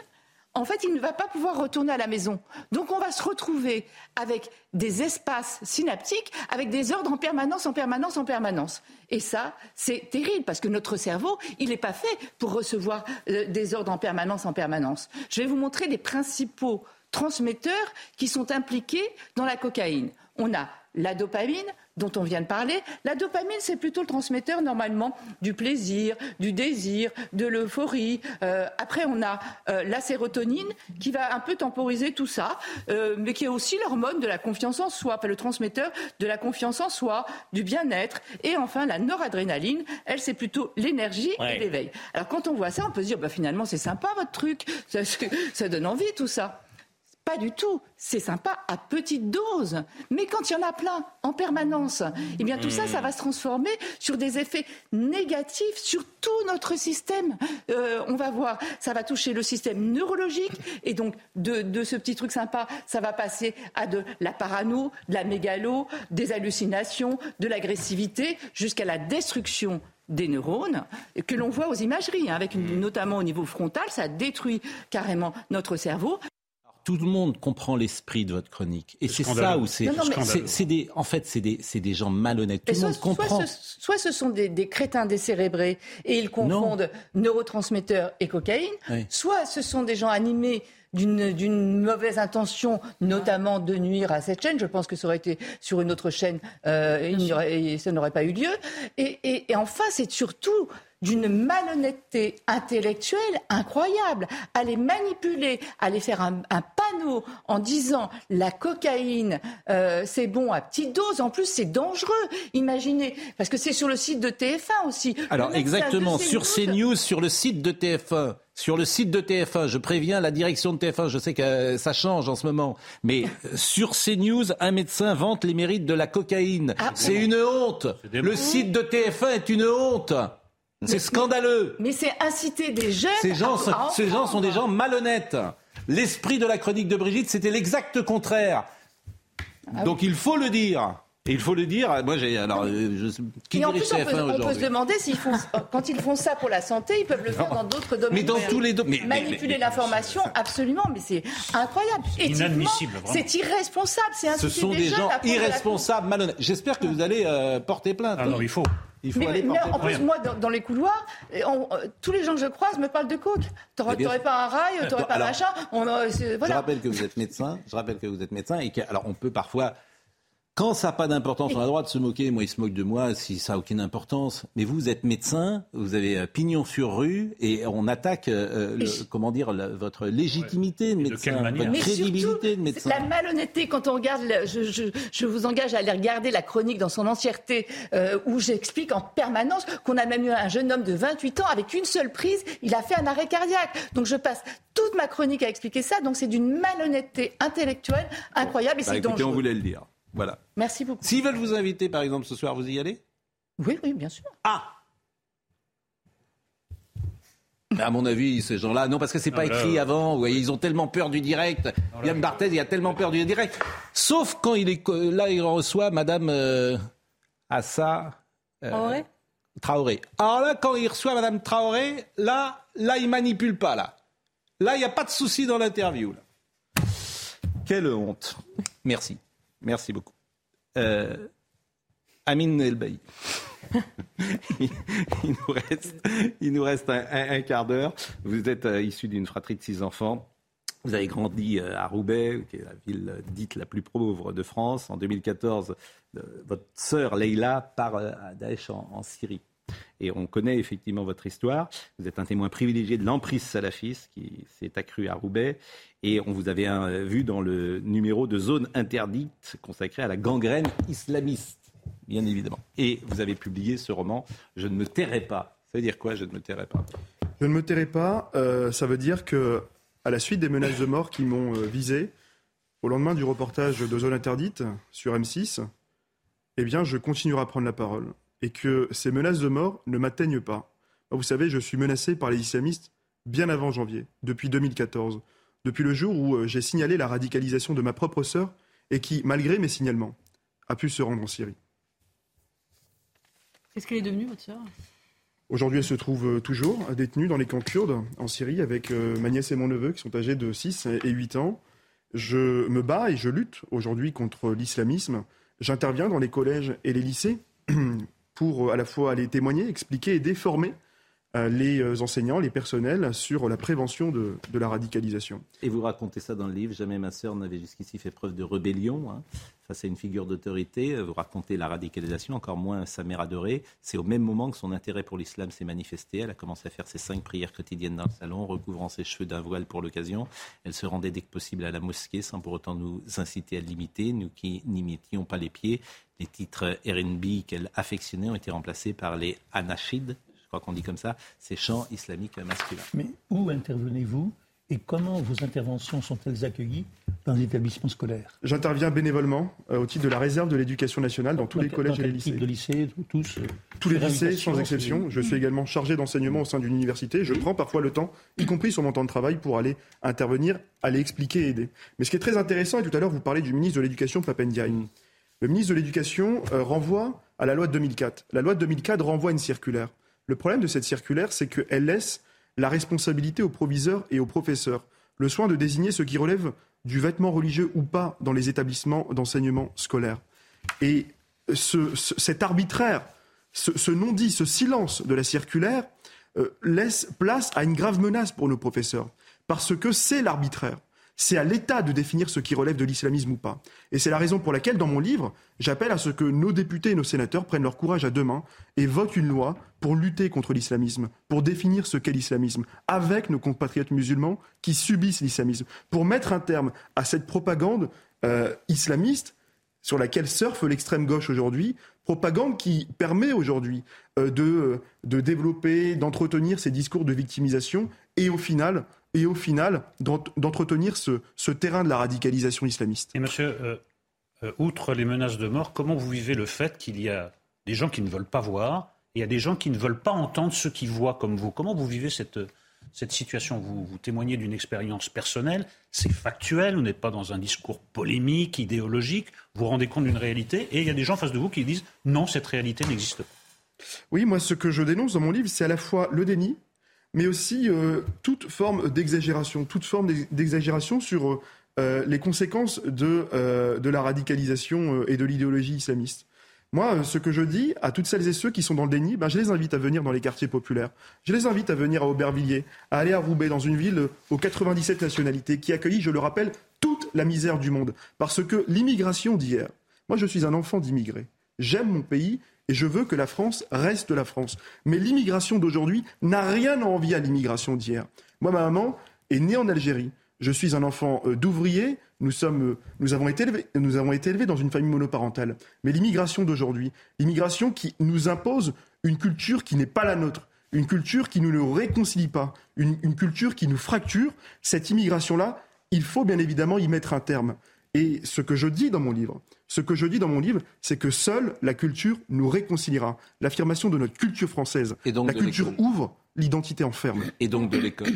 en fait, il ne va pas pouvoir retourner à la maison. Donc, on va se retrouver avec des espaces synaptiques, avec des ordres en permanence, en permanence, en permanence. Et ça, c'est terrible parce que notre cerveau, il n'est pas fait pour recevoir euh, des ordres en permanence, en permanence. Je vais vous montrer les principaux transmetteurs qui sont impliqués dans la cocaïne. On a la dopamine, dont on vient de parler. La dopamine, c'est plutôt le transmetteur normalement du plaisir, du désir, de l'euphorie. Euh, après, on a euh, la sérotonine qui va un peu temporiser tout ça, euh, mais qui est aussi l'hormone de la confiance en soi, le transmetteur de la confiance en soi, du bien-être. Et enfin, la noradrénaline, elle, c'est plutôt l'énergie et l'éveil. Alors quand on voit ça, on peut se dire, bah, finalement, c'est sympa votre truc, ça donne envie tout ça. Pas du tout. C'est sympa à petite dose. Mais quand il y en a plein, en permanence, eh bien tout ça, ça va se transformer sur des effets négatifs sur tout notre système. Euh, on va voir, ça va toucher le système neurologique. Et donc, de, ce petit truc sympa, ça va passer à de la parano, de la mégalo, des hallucinations, de l'agressivité, jusqu'à la destruction des neurones que l'on voit aux imageries, hein, avec notamment au niveau frontal, ça détruit carrément notre cerveau tout le monde comprend l'esprit de votre chronique. Et c'est ça où c'est. Des, en fait, c'est des, des, gens malhonnêtes. Tout le monde comprend. Soit ce, sont des, des, crétins décérébrés et ils confondent neurotransmetteurs et cocaïne, soit ce sont des gens animés d'une mauvaise intention, notamment de nuire à cette chaîne. Je pense que ça aurait été sur une autre chaîne, euh, ça n'aurait pas eu lieu. Et, et, et enfin, c'est surtout d'une malhonnêteté intellectuelle incroyable, à les manipuler, à les faire un, panneau en disant la cocaïne, euh, c'est bon à petite dose, en plus c'est dangereux. Imaginez, parce que c'est sur le site de TF1 aussi. Alors exactement, sur CNews, sur le site de TF1. Sur le site de TF1, je préviens la direction de TF1, je sais que ça change en ce moment, mais sur CNews, un médecin vante les mérites de la cocaïne. Ah, c'est une honte. Le site de TF1 est une honte. C'est scandaleux. Mais c'est inciter des jeunes. Ces gens, ces gens sont des gens malhonnêtes. L'esprit de la chronique de Brigitte, c'était l'exact contraire. Ah Donc il faut le dire. Et il faut le dire, moi j'ai alors je, qui Et en plus, on peut, on peut, se demander s'ils font quand ils font ça pour la santé, ils peuvent le faire dans d'autres domaines. Mais dans tous les domaines, manipuler l'information, absolument, mais c'est incroyable. Inadmissible. C'est irresponsable. C'est Ce sont des, gens irresponsables, malhonnêtes. J'espère que vous allez euh, porter plainte. Alors ah il faut. Il faut mais, en plus, moi, dans, les couloirs, euh, tous les gens que je croise me parlent de coke. T'aurais pas un rail, t'aurais pas un machin. On, voilà. Je rappelle que vous êtes médecin. Je rappelle que vous êtes médecin et que, alors, on peut parfois quand ça n'a pas d'importance, on a le droit de se moquer. Moi, il se moque de moi si ça n'a aucune importance. Mais vous, vous êtes médecin, vous avez euh, pignon sur rue et on attaque, euh, euh, comment dire, votre légitimité de médecin, votre crédibilité de médecin. La malhonnêteté, quand on regarde, je, vous engage à aller regarder la chronique dans son entièreté, où j'explique en permanence qu'on a même eu un jeune homme de 28 ans avec une seule prise, il a fait un arrêt cardiaque. Donc je passe toute ma chronique à expliquer ça. Donc c'est d'une malhonnêteté intellectuelle incroyable et bah, c'est dangereux. on voulait le dire. Voilà. Merci beaucoup. S'ils veulent vous inviter, par exemple, ce soir, vous y allez? Oui, oui, bien sûr. Ah à mon avis, ces gens-là, non, parce que c'est pas écrit avant. Vous voyez, ils ont tellement peur du direct. Yann Barthez, il a tellement peur du direct. Sauf quand il est là, il reçoit Madame euh, Assa. Euh, Traoré. Alors là, quand il reçoit Mme Traoré, là, là, il manipule pas, là. Là, il n'y a pas de souci dans l'interview. Quelle honte. Merci. Merci beaucoup. Euh, Amine Elbaï. il, nous reste, il nous reste un, quart d'heure. Vous êtes euh, issu d'une fratrie de six enfants. Vous avez grandi euh, à Roubaix, qui est la ville dite la plus pauvre de France. En 2014, votre sœur Leïla part à Daesh en Syrie. Et on connaît effectivement votre histoire. Vous êtes un témoin privilégié de l'emprise salafiste qui s'est accrue à Roubaix. Et on vous avait vu dans le numéro de zone interdite consacré à la gangrène islamiste, bien évidemment. Et vous avez publié ce roman Je ne me tairai pas. Ça veut dire quoi, je ne me tairai pas? Je ne me tairai pas, euh, ça veut dire que, à la suite des menaces de mort qui m'ont euh, visé, au lendemain du reportage de Zone Interdite sur M6, eh bien, je continuerai à prendre la parole et que ces menaces de mort ne m'atteignent pas. Vous savez, je suis menacé par les islamistes bien avant janvier, depuis 2014, depuis le jour où euh, j'ai signalé la radicalisation de ma propre sœur et qui, malgré mes signalements, a pu se rendre en Syrie. Qu'est-ce qu'elle est devenue, votre sœur? Aujourd'hui, elle se trouve euh, toujours détenue dans les camps kurdes en Syrie avec euh, ma nièce et mon neveu qui sont âgés de 6 et 8 ans. Je me bats et je lutte aujourd'hui contre l'islamisme. J'interviens dans les collèges et les lycées pour euh, à la fois aller témoigner, expliquer et déformer les euh, enseignants, les personnels sur la prévention de, la radicalisation. Et vous racontez ça dans le livre, jamais ma sœur n'avait jusqu'ici fait preuve de rébellion hein, face à une figure d'autorité. Vous racontez la radicalisation, encore moins sa mère adorée. C'est au même moment que son intérêt pour l'islam s'est manifesté. Elle a commencé à faire ses cinq prières quotidiennes dans le salon, recouvrant ses cheveux d'un voile pour l'occasion. Elle se rendait dès que possible à la mosquée sans pour autant nous inciter à l'imiter, nous qui n'imitions pas les pieds. Les titres RB qu'elle affectionnait ont été remplacés par les anachides, crois qu'on dit comme ça, ces chants islamiques masculins. Mais où intervenez-vous et comment vos interventions sont-elles accueillies dans les établissements scolaires? J'interviens bénévolement euh, au titre de la réserve de l'éducation nationale dans tous les collèges et les lycées. de lycées, tous euh, Tous les lycées, sans exception. Je suis également chargé d'enseignement au sein d'une université. Je prends parfois le temps, y compris sur mon temps de travail, pour aller intervenir, aller expliquer et aider. Mais ce qui est très intéressant, et tout à l'heure vous parlez du ministre de l'Éducation, Papendiaï. Le ministre de l'Éducation euh, renvoie à la loi de 2004. La loi de 2004 renvoie à une circulaire. Le problème de cette circulaire, c'est qu'elle laisse la responsabilité aux proviseurs et aux professeurs, le soin de désigner ce qui relève du vêtement religieux ou pas dans les établissements d'enseignement scolaire. Et cet arbitraire, ce, non-dit, ce silence de la circulaire euh, laisse place à une grave menace pour nos professeurs, parce que c'est l'arbitraire. C'est à l'État de définir ce qui relève de l'islamisme ou pas. Et c'est la raison pour laquelle, dans mon livre, j'appelle à ce que nos députés et nos sénateurs prennent leur courage à deux mains et votent une loi pour lutter contre l'islamisme, pour définir ce qu'est l'islamisme, avec nos compatriotes musulmans qui subissent l'islamisme, pour mettre un terme à cette propagande euh, islamiste sur laquelle surfe l'extrême gauche aujourd'hui, propagande qui permet aujourd'hui euh, de, de développer, d'entretenir ces discours de victimisation et au final et au final d'entretenir ce, terrain de la radicalisation islamiste. Et monsieur, euh, euh, outre les menaces de mort, comment vous vivez le fait qu'il y a des gens qui ne veulent pas voir et il y a des gens qui ne veulent pas entendre ceux qui voient comme vous? Comment vous vivez cette, cette situation? Vous, vous témoignez d'une expérience personnelle, c'est factuel, vous n'êtes pas dans un discours polémique, idéologique, vous vous rendez compte d'une réalité et il y a des gens en face de vous qui disent non, cette réalité n'existe pas. Oui, moi ce que je dénonce dans mon livre, c'est à la fois le déni, mais aussi euh, toute forme d'exagération, toute forme d'exagération sur euh, les conséquences de, euh, de la radicalisation et de l'idéologie islamiste. Moi, ce que je dis à toutes celles et ceux qui sont dans le déni, ben, je les invite à venir dans les quartiers populaires. Je les invite à venir à Aubervilliers, à aller à Roubaix, dans une ville aux 97 nationalités, qui accueillit, je le rappelle, toute la misère du monde. Parce que l'immigration d'hier, moi je suis un enfant d'immigré. J'aime mon pays et je veux que la France reste la France. Mais l'immigration d'aujourd'hui n'a rien à envier à l'immigration d'hier. Moi, ma maman est née en Algérie. Je suis un enfant euh, d'ouvrier. Nous, sommes, euh, nous, avons été élevés, nous avons été élevés dans une famille monoparentale. Mais l'immigration d'aujourd'hui, l'immigration qui nous impose une culture qui n'est pas la nôtre, une culture qui nous ne réconcilie pas, une, une culture qui nous fracture, cette immigration-là, il faut bien évidemment y mettre un terme. Et ce que je dis dans mon livre, ce que je dis dans mon livre, c'est que seule la culture nous réconciliera. L'affirmation de notre culture française. Et donc la culture ouvre, l'identité enferme. Et donc de l'école.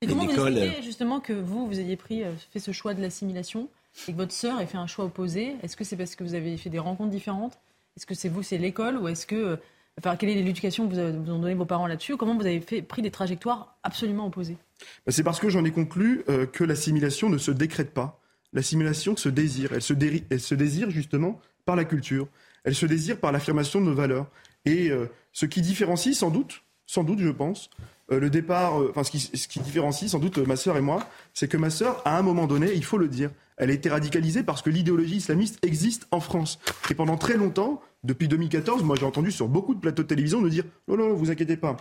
Et comment vous expliquez justement que vous, vous ayez pris, euh, fait ce choix de l'assimilation et que votre sœur ait fait un choix opposé? Est-ce que c'est parce que vous avez fait des rencontres différentes? Est-ce que c'est vous, c'est l'école? Ou est-ce que Enfin, quelle est l'éducation que vous, vous ont donné vos parents là-dessus? Comment vous avez fait, pris des trajectoires absolument opposées? Bah, C'est parce que j'en ai conclu euh, que l'assimilation ne se décrète pas. L'assimilation se désire. Elle se, désire justement par la culture. Elle se désire par l'affirmation de nos valeurs. Et euh, ce qui différencie sans doute, sans doute, je pense, euh, le départ, enfin ce qui, ce qui, différencie sans doute ma sœur et moi, c'est que ma sœur, à un moment donné, il faut le dire, elle a été radicalisée parce que l'idéologie islamiste existe en France. Et pendant très longtemps, depuis 2014, moi j'ai entendu sur beaucoup de plateaux de télévision nous dire non, non, vous inquiétez pas.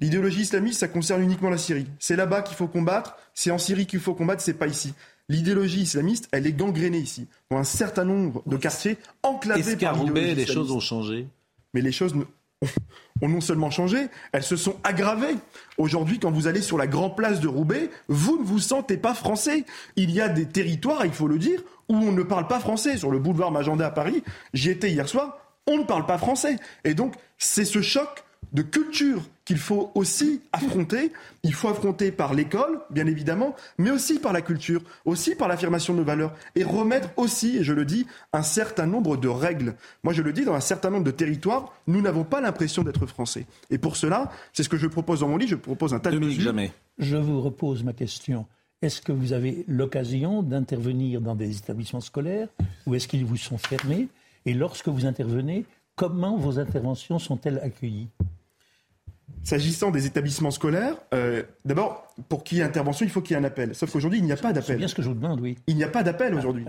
L'idéologie islamiste, ça concerne uniquement la Syrie. C'est là-bas qu'il faut combattre, c'est en Syrie qu'il faut combattre, c'est pas ici. L'idéologie islamiste, elle est gangrénée ici, dans un certain nombre de quartiers enclavés Est-ce qu'à Roubaix, les choses ont changé? Mais les choses ont non seulement changé, elles se sont aggravées. Aujourd'hui, quand vous allez sur la grande place de Roubaix, vous ne vous sentez pas français. Il y a des territoires, il faut le dire, où on ne parle pas français. Sur le boulevard Magenda à Paris, j'y étais hier soir, on ne parle pas français. Et donc, c'est ce choc de culture qu'il faut aussi affronter. Il faut affronter par l'école, bien évidemment, mais aussi par la culture, aussi par l'affirmation de nos valeurs, et remettre aussi, et je le dis, un certain nombre de règles. Moi, je le dis, dans un certain nombre de territoires, nous n'avons pas l'impression d'être français. Et pour cela, c'est ce que je propose dans mon livre, je propose un tas de mesures. Jamais. Je vous repose ma question. Est-ce que vous avez l'occasion d'intervenir dans des établissements scolaires ou est-ce qu'ils vous sont fermés? Et lorsque vous intervenez, comment vos interventions sont-elles accueillies? S'agissant des établissements scolaires, euh, d'abord, pour qu'il y ait intervention, il faut qu'il y ait un appel. Sauf qu'aujourd'hui, il n'y a pas d'appel. C'est bien ce que je vous demande, oui. Il n'y a pas d'appel aujourd'hui.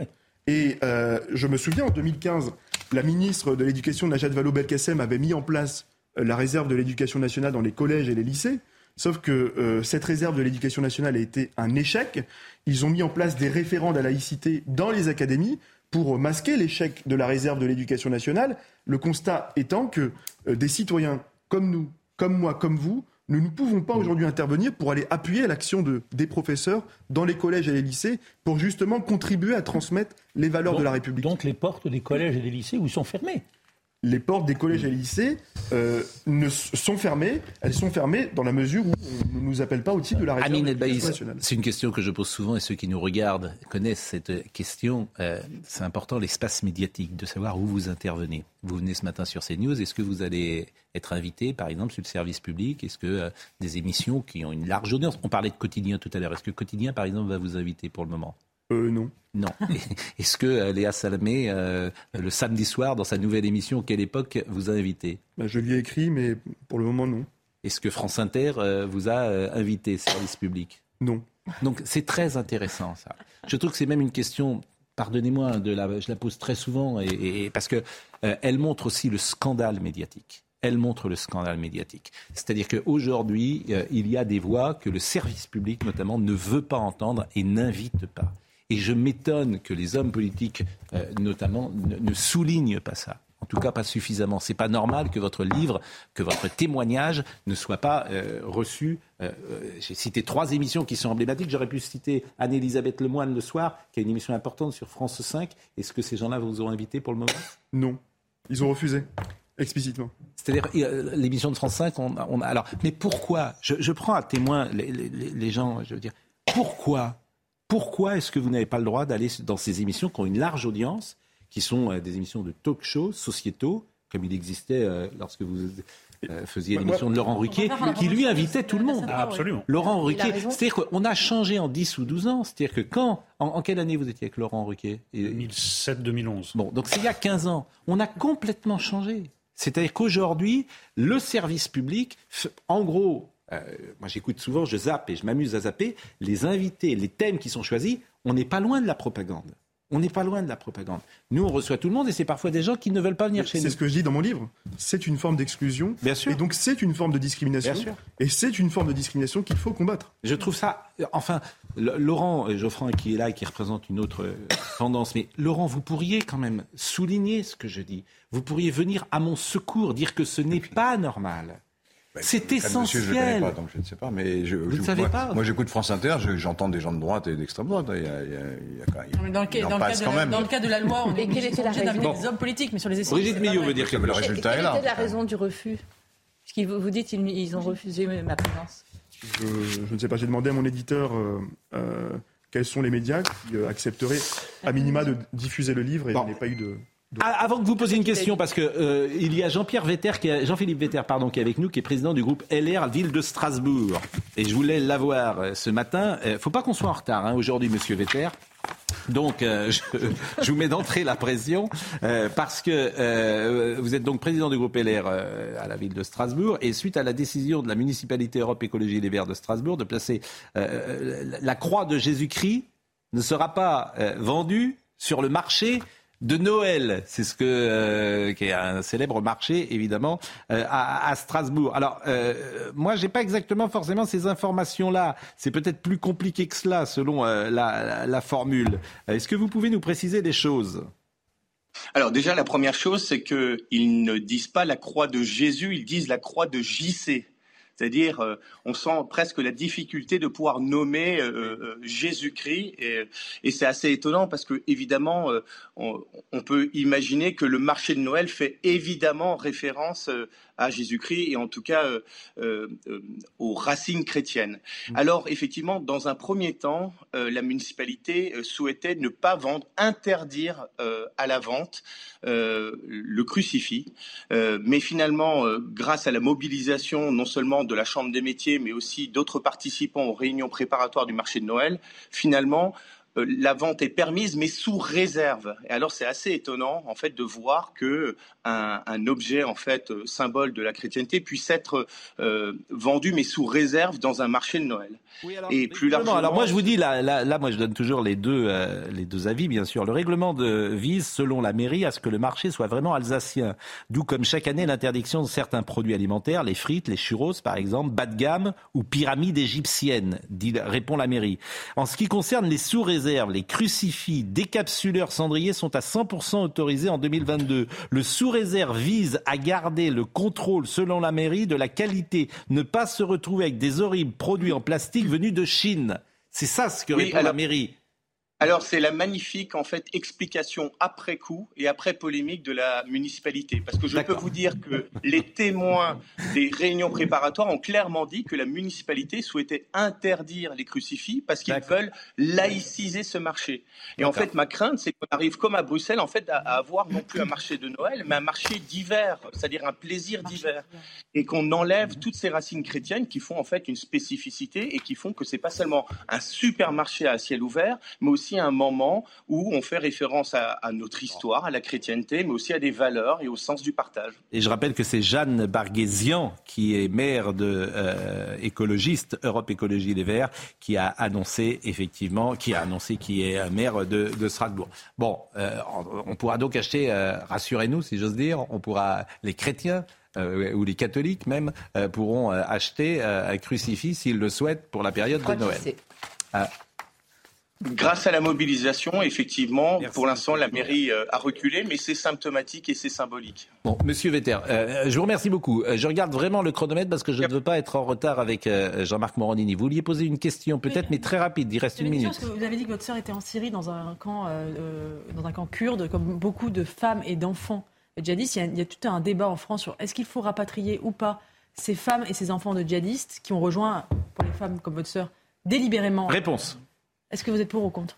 Et euh, je me souviens, en 2015, la ministre de l'Éducation, Najat Vallaud-Belkacem, avait mis en place euh, la réserve de l'éducation nationale dans les collèges et les lycées. Sauf que cette réserve de l'éducation nationale a été un échec. Ils ont mis en place des référents de la laïcité dans les académies pour masquer l'échec de la réserve de l'éducation nationale. Le constat étant que des citoyens comme nous, comme moi, comme vous, nous ne pouvons pas aujourd'hui intervenir pour aller appuyer l'action de, des professeurs dans les collèges et les lycées pour justement contribuer à transmettre les valeurs de la République. Donc les portes des collèges et des lycées où sont fermées les portes des collèges et lycées euh, ne sont fermées. Elles sont fermées dans la mesure où on ne nous appelle pas au titre de la République nationale. C'est une question que je pose souvent et ceux qui nous regardent connaissent cette question. Euh, c'est important l'espace médiatique, de savoir où vous intervenez. Vous venez ce matin sur CNews. Est-ce que vous allez être invité, par exemple, sur le service public? Est-ce que euh, des émissions qui ont une large audience? On parlait de quotidien tout à l'heure. Est-ce que quotidien, par exemple, va vous inviter pour le moment? Euh, non. Non. Est-ce que euh, Léa Salamé, euh, le samedi soir, dans sa nouvelle émission Quelle époque, vous a invité? Bah, Je lui ai écrit, mais pour le moment, non. Est-ce que France Inter vous a invité, service public? Non. Donc c'est très intéressant, ça. Je trouve que c'est même une question, pardonnez-moi, de la, je la pose très souvent, et, parce que elle montre aussi le scandale médiatique elle montre le scandale médiatique. C'est-à-dire qu'aujourd'hui, il y a des voix que le service public, notamment, ne veut pas entendre et n'invite pas. Et je m'étonne que les hommes politiques, euh, notamment, ne, soulignent pas ça. En tout cas, pas suffisamment. C'est pas normal que votre livre, que votre témoignage ne soit pas euh, reçu. Euh, j'ai cité trois émissions qui sont emblématiques. J'aurais pu citer Anne-Elisabeth Lemoine le soir, qui a une émission importante sur France 5. Est-ce que ces gens-là vous ont invité pour le moment? Non. Ils ont refusé. Explicitement. C'est-à-dire, l'émission de France 5, on, on, alors, mais pourquoi? Je, je, prends à témoin les, les, les gens, je veux dire, pourquoi pourquoi est-ce que vous n'avez pas le droit d'aller dans ces émissions qui ont une large audience, qui sont euh, des émissions de talk-show sociétaux, comme il existait euh, lorsque vous euh, faisiez l'émission de Laurent Ruquier, qui lui invitait tout le monde. Ah, absolument. Laurent Ruquier. C'est-à-dire qu'on a changé en 10 ou 12 ans. C'est-à-dire que quand. En, quelle année vous étiez avec Laurent Ruquier 2007-2011. Bon, donc c'est il y a 15 ans. On a complètement changé. C'est-à-dire qu'aujourd'hui, le service public, en gros, euh, moi j'écoute souvent, je zappe et je m'amuse à zapper, les invités, les thèmes qui sont choisis, on n'est pas loin de la propagande. On n'est pas loin de la propagande. Nous, on reçoit tout le monde et c'est parfois des gens qui ne veulent pas venir chez nous. C'est ce que je dis dans mon livre. C'est une forme d'exclusion. Bien sûr. Et donc, c'est une forme de discrimination. Bien sûr. Et c'est une forme de discrimination qu'il faut combattre. Je trouve ça. Enfin, Laurent Geoffroy qui est là et qui représente une autre euh, tendance, mais Laurent, vous pourriez quand même souligner ce que je dis. Vous pourriez venir à mon secours, dire que ce n'est pas normal bah, c'est essentiel. je ne connais pas, donc je ne sais pas. Mais je, Vous ne savez moi, pas Moi, j'écoute France Inter, j'entends des gens de droite et d'extrême droite. Il y a, il y a, il y a quand même, dans, le, cas, dans, le cas de la, dans le cas de la loi, on est obligé des hommes politiques, mais sur les essais. Brigitte Millot veut dire que le résultat est là. Quelle était la raison du refus Parce que vous dites ils ont refusé ma présence. Je, je, ne sais pas. J'ai demandé à mon éditeur euh, euh, quels sont les médias qui euh, accepteraient à minima de diffuser le livre et n'y a pas eu de. Ah, avant que vous posiez une question, parce que euh, il y a Jean-Pierre Vetter, Jean-Philippe Vetter, pardon, qui est avec nous, qui est président du groupe LR Ville de Strasbourg, et je voulais l'avoir euh, ce matin. Il faut pas qu'on soit en retard hein, aujourd'hui, Monsieur Vetter. Donc, euh, je, vous mets d'entrée la pression euh, parce que euh, vous êtes donc président du groupe LR à la ville de Strasbourg et suite à la décision de la municipalité Europe Écologie Les Verts de Strasbourg de placer la croix de Jésus-Christ ne sera pas vendue sur le marché de Noël. C'est ce que euh, qui est un célèbre marché évidemment euh, à, Strasbourg. Alors euh, moi j'ai pas exactement forcément ces informations là. C'est peut-être plus compliqué que cela selon la, la, formule. Est-ce que vous pouvez nous préciser des choses? Alors déjà, la première chose, c'est qu'ils ne disent pas la croix de Jésus, ils disent la croix de JC. C'est-à-dire, euh, on sent presque la difficulté de pouvoir nommer euh, euh, Jésus-Christ, et, c'est assez étonnant parce que évidemment, on, peut imaginer que le marché de Noël fait évidemment référence à Jésus-Christ et en tout cas aux racines chrétiennes. Mmh. Alors effectivement, dans un premier temps, la municipalité souhaitait ne pas vendre, interdire à la vente le crucifix, mais finalement, grâce à la mobilisation non seulement de la Chambre des métiers, mais aussi d'autres participants aux réunions préparatoires du marché de Noël, finalement, euh, la vente est permise, mais sous réserve. Et alors, c'est assez étonnant, en fait, de voir que un, objet, en fait, euh, symbole de la chrétienté, puisse être euh, vendu, mais sous réserve dans un marché de Noël. et plus largement. Alors, moi, je vous dis, là, là, moi, je donne toujours les deux, les deux avis, bien sûr. Le règlement de, vise, selon la mairie, à ce que le marché soit vraiment alsacien. D'où, comme chaque année, l'interdiction de certains produits alimentaires, les frites, les churros, par exemple, bas de gamme ou pyramide égyptienne, dit, répond la mairie. En ce qui concerne les les crucifix, décapsuleurs cendriers sont à 100% autorisés en 2022. Le sous-réserve vise à garder le contrôle, selon la mairie, de la qualité, ne pas se retrouver avec des horribles produits en plastique venus de Chine. C'est ça ce que répond la mairie. Alors c'est la magnifique en fait explication après coup et après polémique de la municipalité. Parce que je peux vous dire que les témoins des réunions préparatoires ont clairement dit que la municipalité souhaitait interdire les crucifix parce qu'ils veulent laïciser ce marché. Et en fait ma crainte c'est qu'on arrive comme à Bruxelles en fait à, avoir non plus un marché de Noël mais un marché d'hiver, c'est-à-dire un plaisir d'hiver. et qu'on enlève toutes ces racines chrétiennes qui font en fait une spécificité et qui font que c'est pas seulement un supermarché à ciel ouvert mais aussi un moment où on fait référence à, notre histoire, à la chrétienté, mais aussi à des valeurs et au sens du partage. Et je rappelle que c'est Jeanne Barguésian, qui est maire de euh, écologiste Europe Écologie Les Verts, qui a annoncé effectivement, qui a annoncé qui est maire de, Strasbourg. Bon, euh, on pourra donc acheter, euh, rassurez-nous si j'ose dire, on pourra les chrétiens ou les catholiques même pourront acheter un crucifix s'ils le souhaitent pour la période de Noël. Grâce à la mobilisation, effectivement, pour l'instant, la mairie euh, a reculé, mais c'est symptomatique et c'est symbolique. Bon, Monsieur Vetter, euh, je vous remercie beaucoup. Euh, je regarde vraiment le chronomètre parce que je ne veux pas être en retard avec Jean-Marc Moronini. Vous vouliez poser une question, peut-être, mais très rapide. Il reste une minute. vous avez dit que votre sœur était en Syrie dans un camp, dans un camp kurde, comme beaucoup de femmes et d'enfants djihadistes. Il y, a, il y a tout un débat en France sur est-ce qu'il faut rapatrier ou pas ces femmes et ces enfants de djihadistes qui ont rejoint, pour les femmes comme votre sœur, délibérément. Réponse. Est-ce que vous êtes pour ou contre?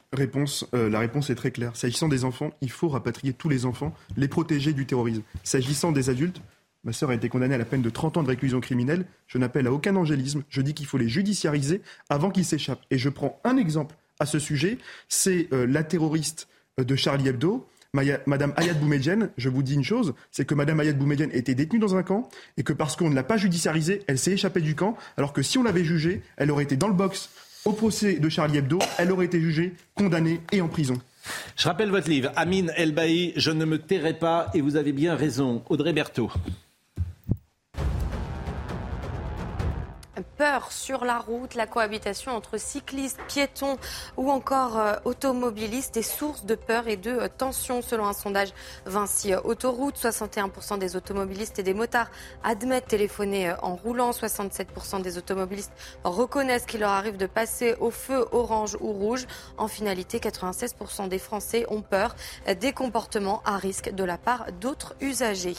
Euh, La réponse est très claire. S'agissant des enfants, il faut rapatrier tous les enfants, les protéger du terrorisme. S'agissant des adultes, ma sœur a été condamnée à la peine de 30 ans de réclusion criminelle. Je n'appelle à aucun angélisme. Je dis qu'il faut les judiciariser avant qu'ils s'échappent. Et je prends un exemple à ce sujet. C'est euh, la terroriste euh, de Charlie Hebdo. Madame Ayad Boumedjen, je vous dis une chose, c'est que Madame Ayad Boumedjen était détenue dans un camp et que parce qu'on ne l'a pas judiciarisée, elle s'est échappée du camp, alors que si on l'avait jugée, elle aurait été dans le box au procès de Charlie Hebdo, elle aurait été jugée, condamnée et en prison. Je rappelle votre livre, Amin El Je ne me tairai pas, et vous avez bien raison. Audrey Berthaud. Peur sur la route. La cohabitation entre cyclistes, piétons ou encore euh, automobilistes est source de peur et de euh, tension selon un sondage Vinci Autoroute. 61% des automobilistes et des motards admettent téléphoner euh, en roulant. 67% des automobilistes reconnaissent qu'il leur arrive de passer au feu orange ou rouge. En finalité, 96% des Français ont peur des comportements à risque de la part d'autres usagers.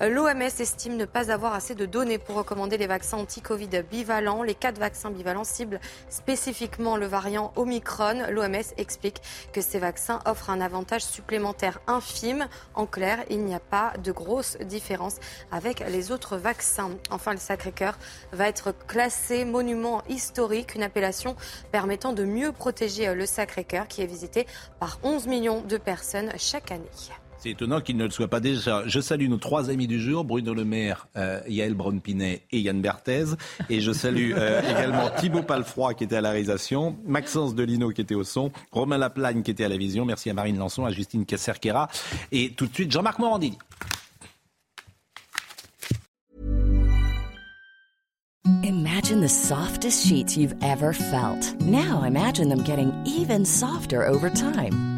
L'OMS estime ne pas avoir assez de données pour recommander les vaccins anti-Covid bivalents. Les quatre vaccins bivalents ciblent spécifiquement le variant Omicron. L'OMS explique que ces vaccins offrent un avantage supplémentaire infime. En clair, il n'y a pas de grosse différence avec les autres vaccins. Enfin, le Sacré-Cœur va être classé monument historique, une appellation permettant de mieux protéger le Sacré-Cœur qui est visité par 11 millions de personnes chaque année. C'est étonnant qu'il ne le soit pas déjà. Je salue nos trois amis du jour, Bruno Le Maire, euh, Yael Braun-Pinet et Yann Berthez. Et je salue euh, également Thibaut Palfroy qui était à la réalisation, Maxence Delino qui était au son, Romain Laplagne qui était à la vision. Merci à Marine Lançon, à Justine Casserquera. Et tout de suite, Jean-Marc Morandini. Imagine the softest sheets you've ever felt. Now imagine them getting even softer over time.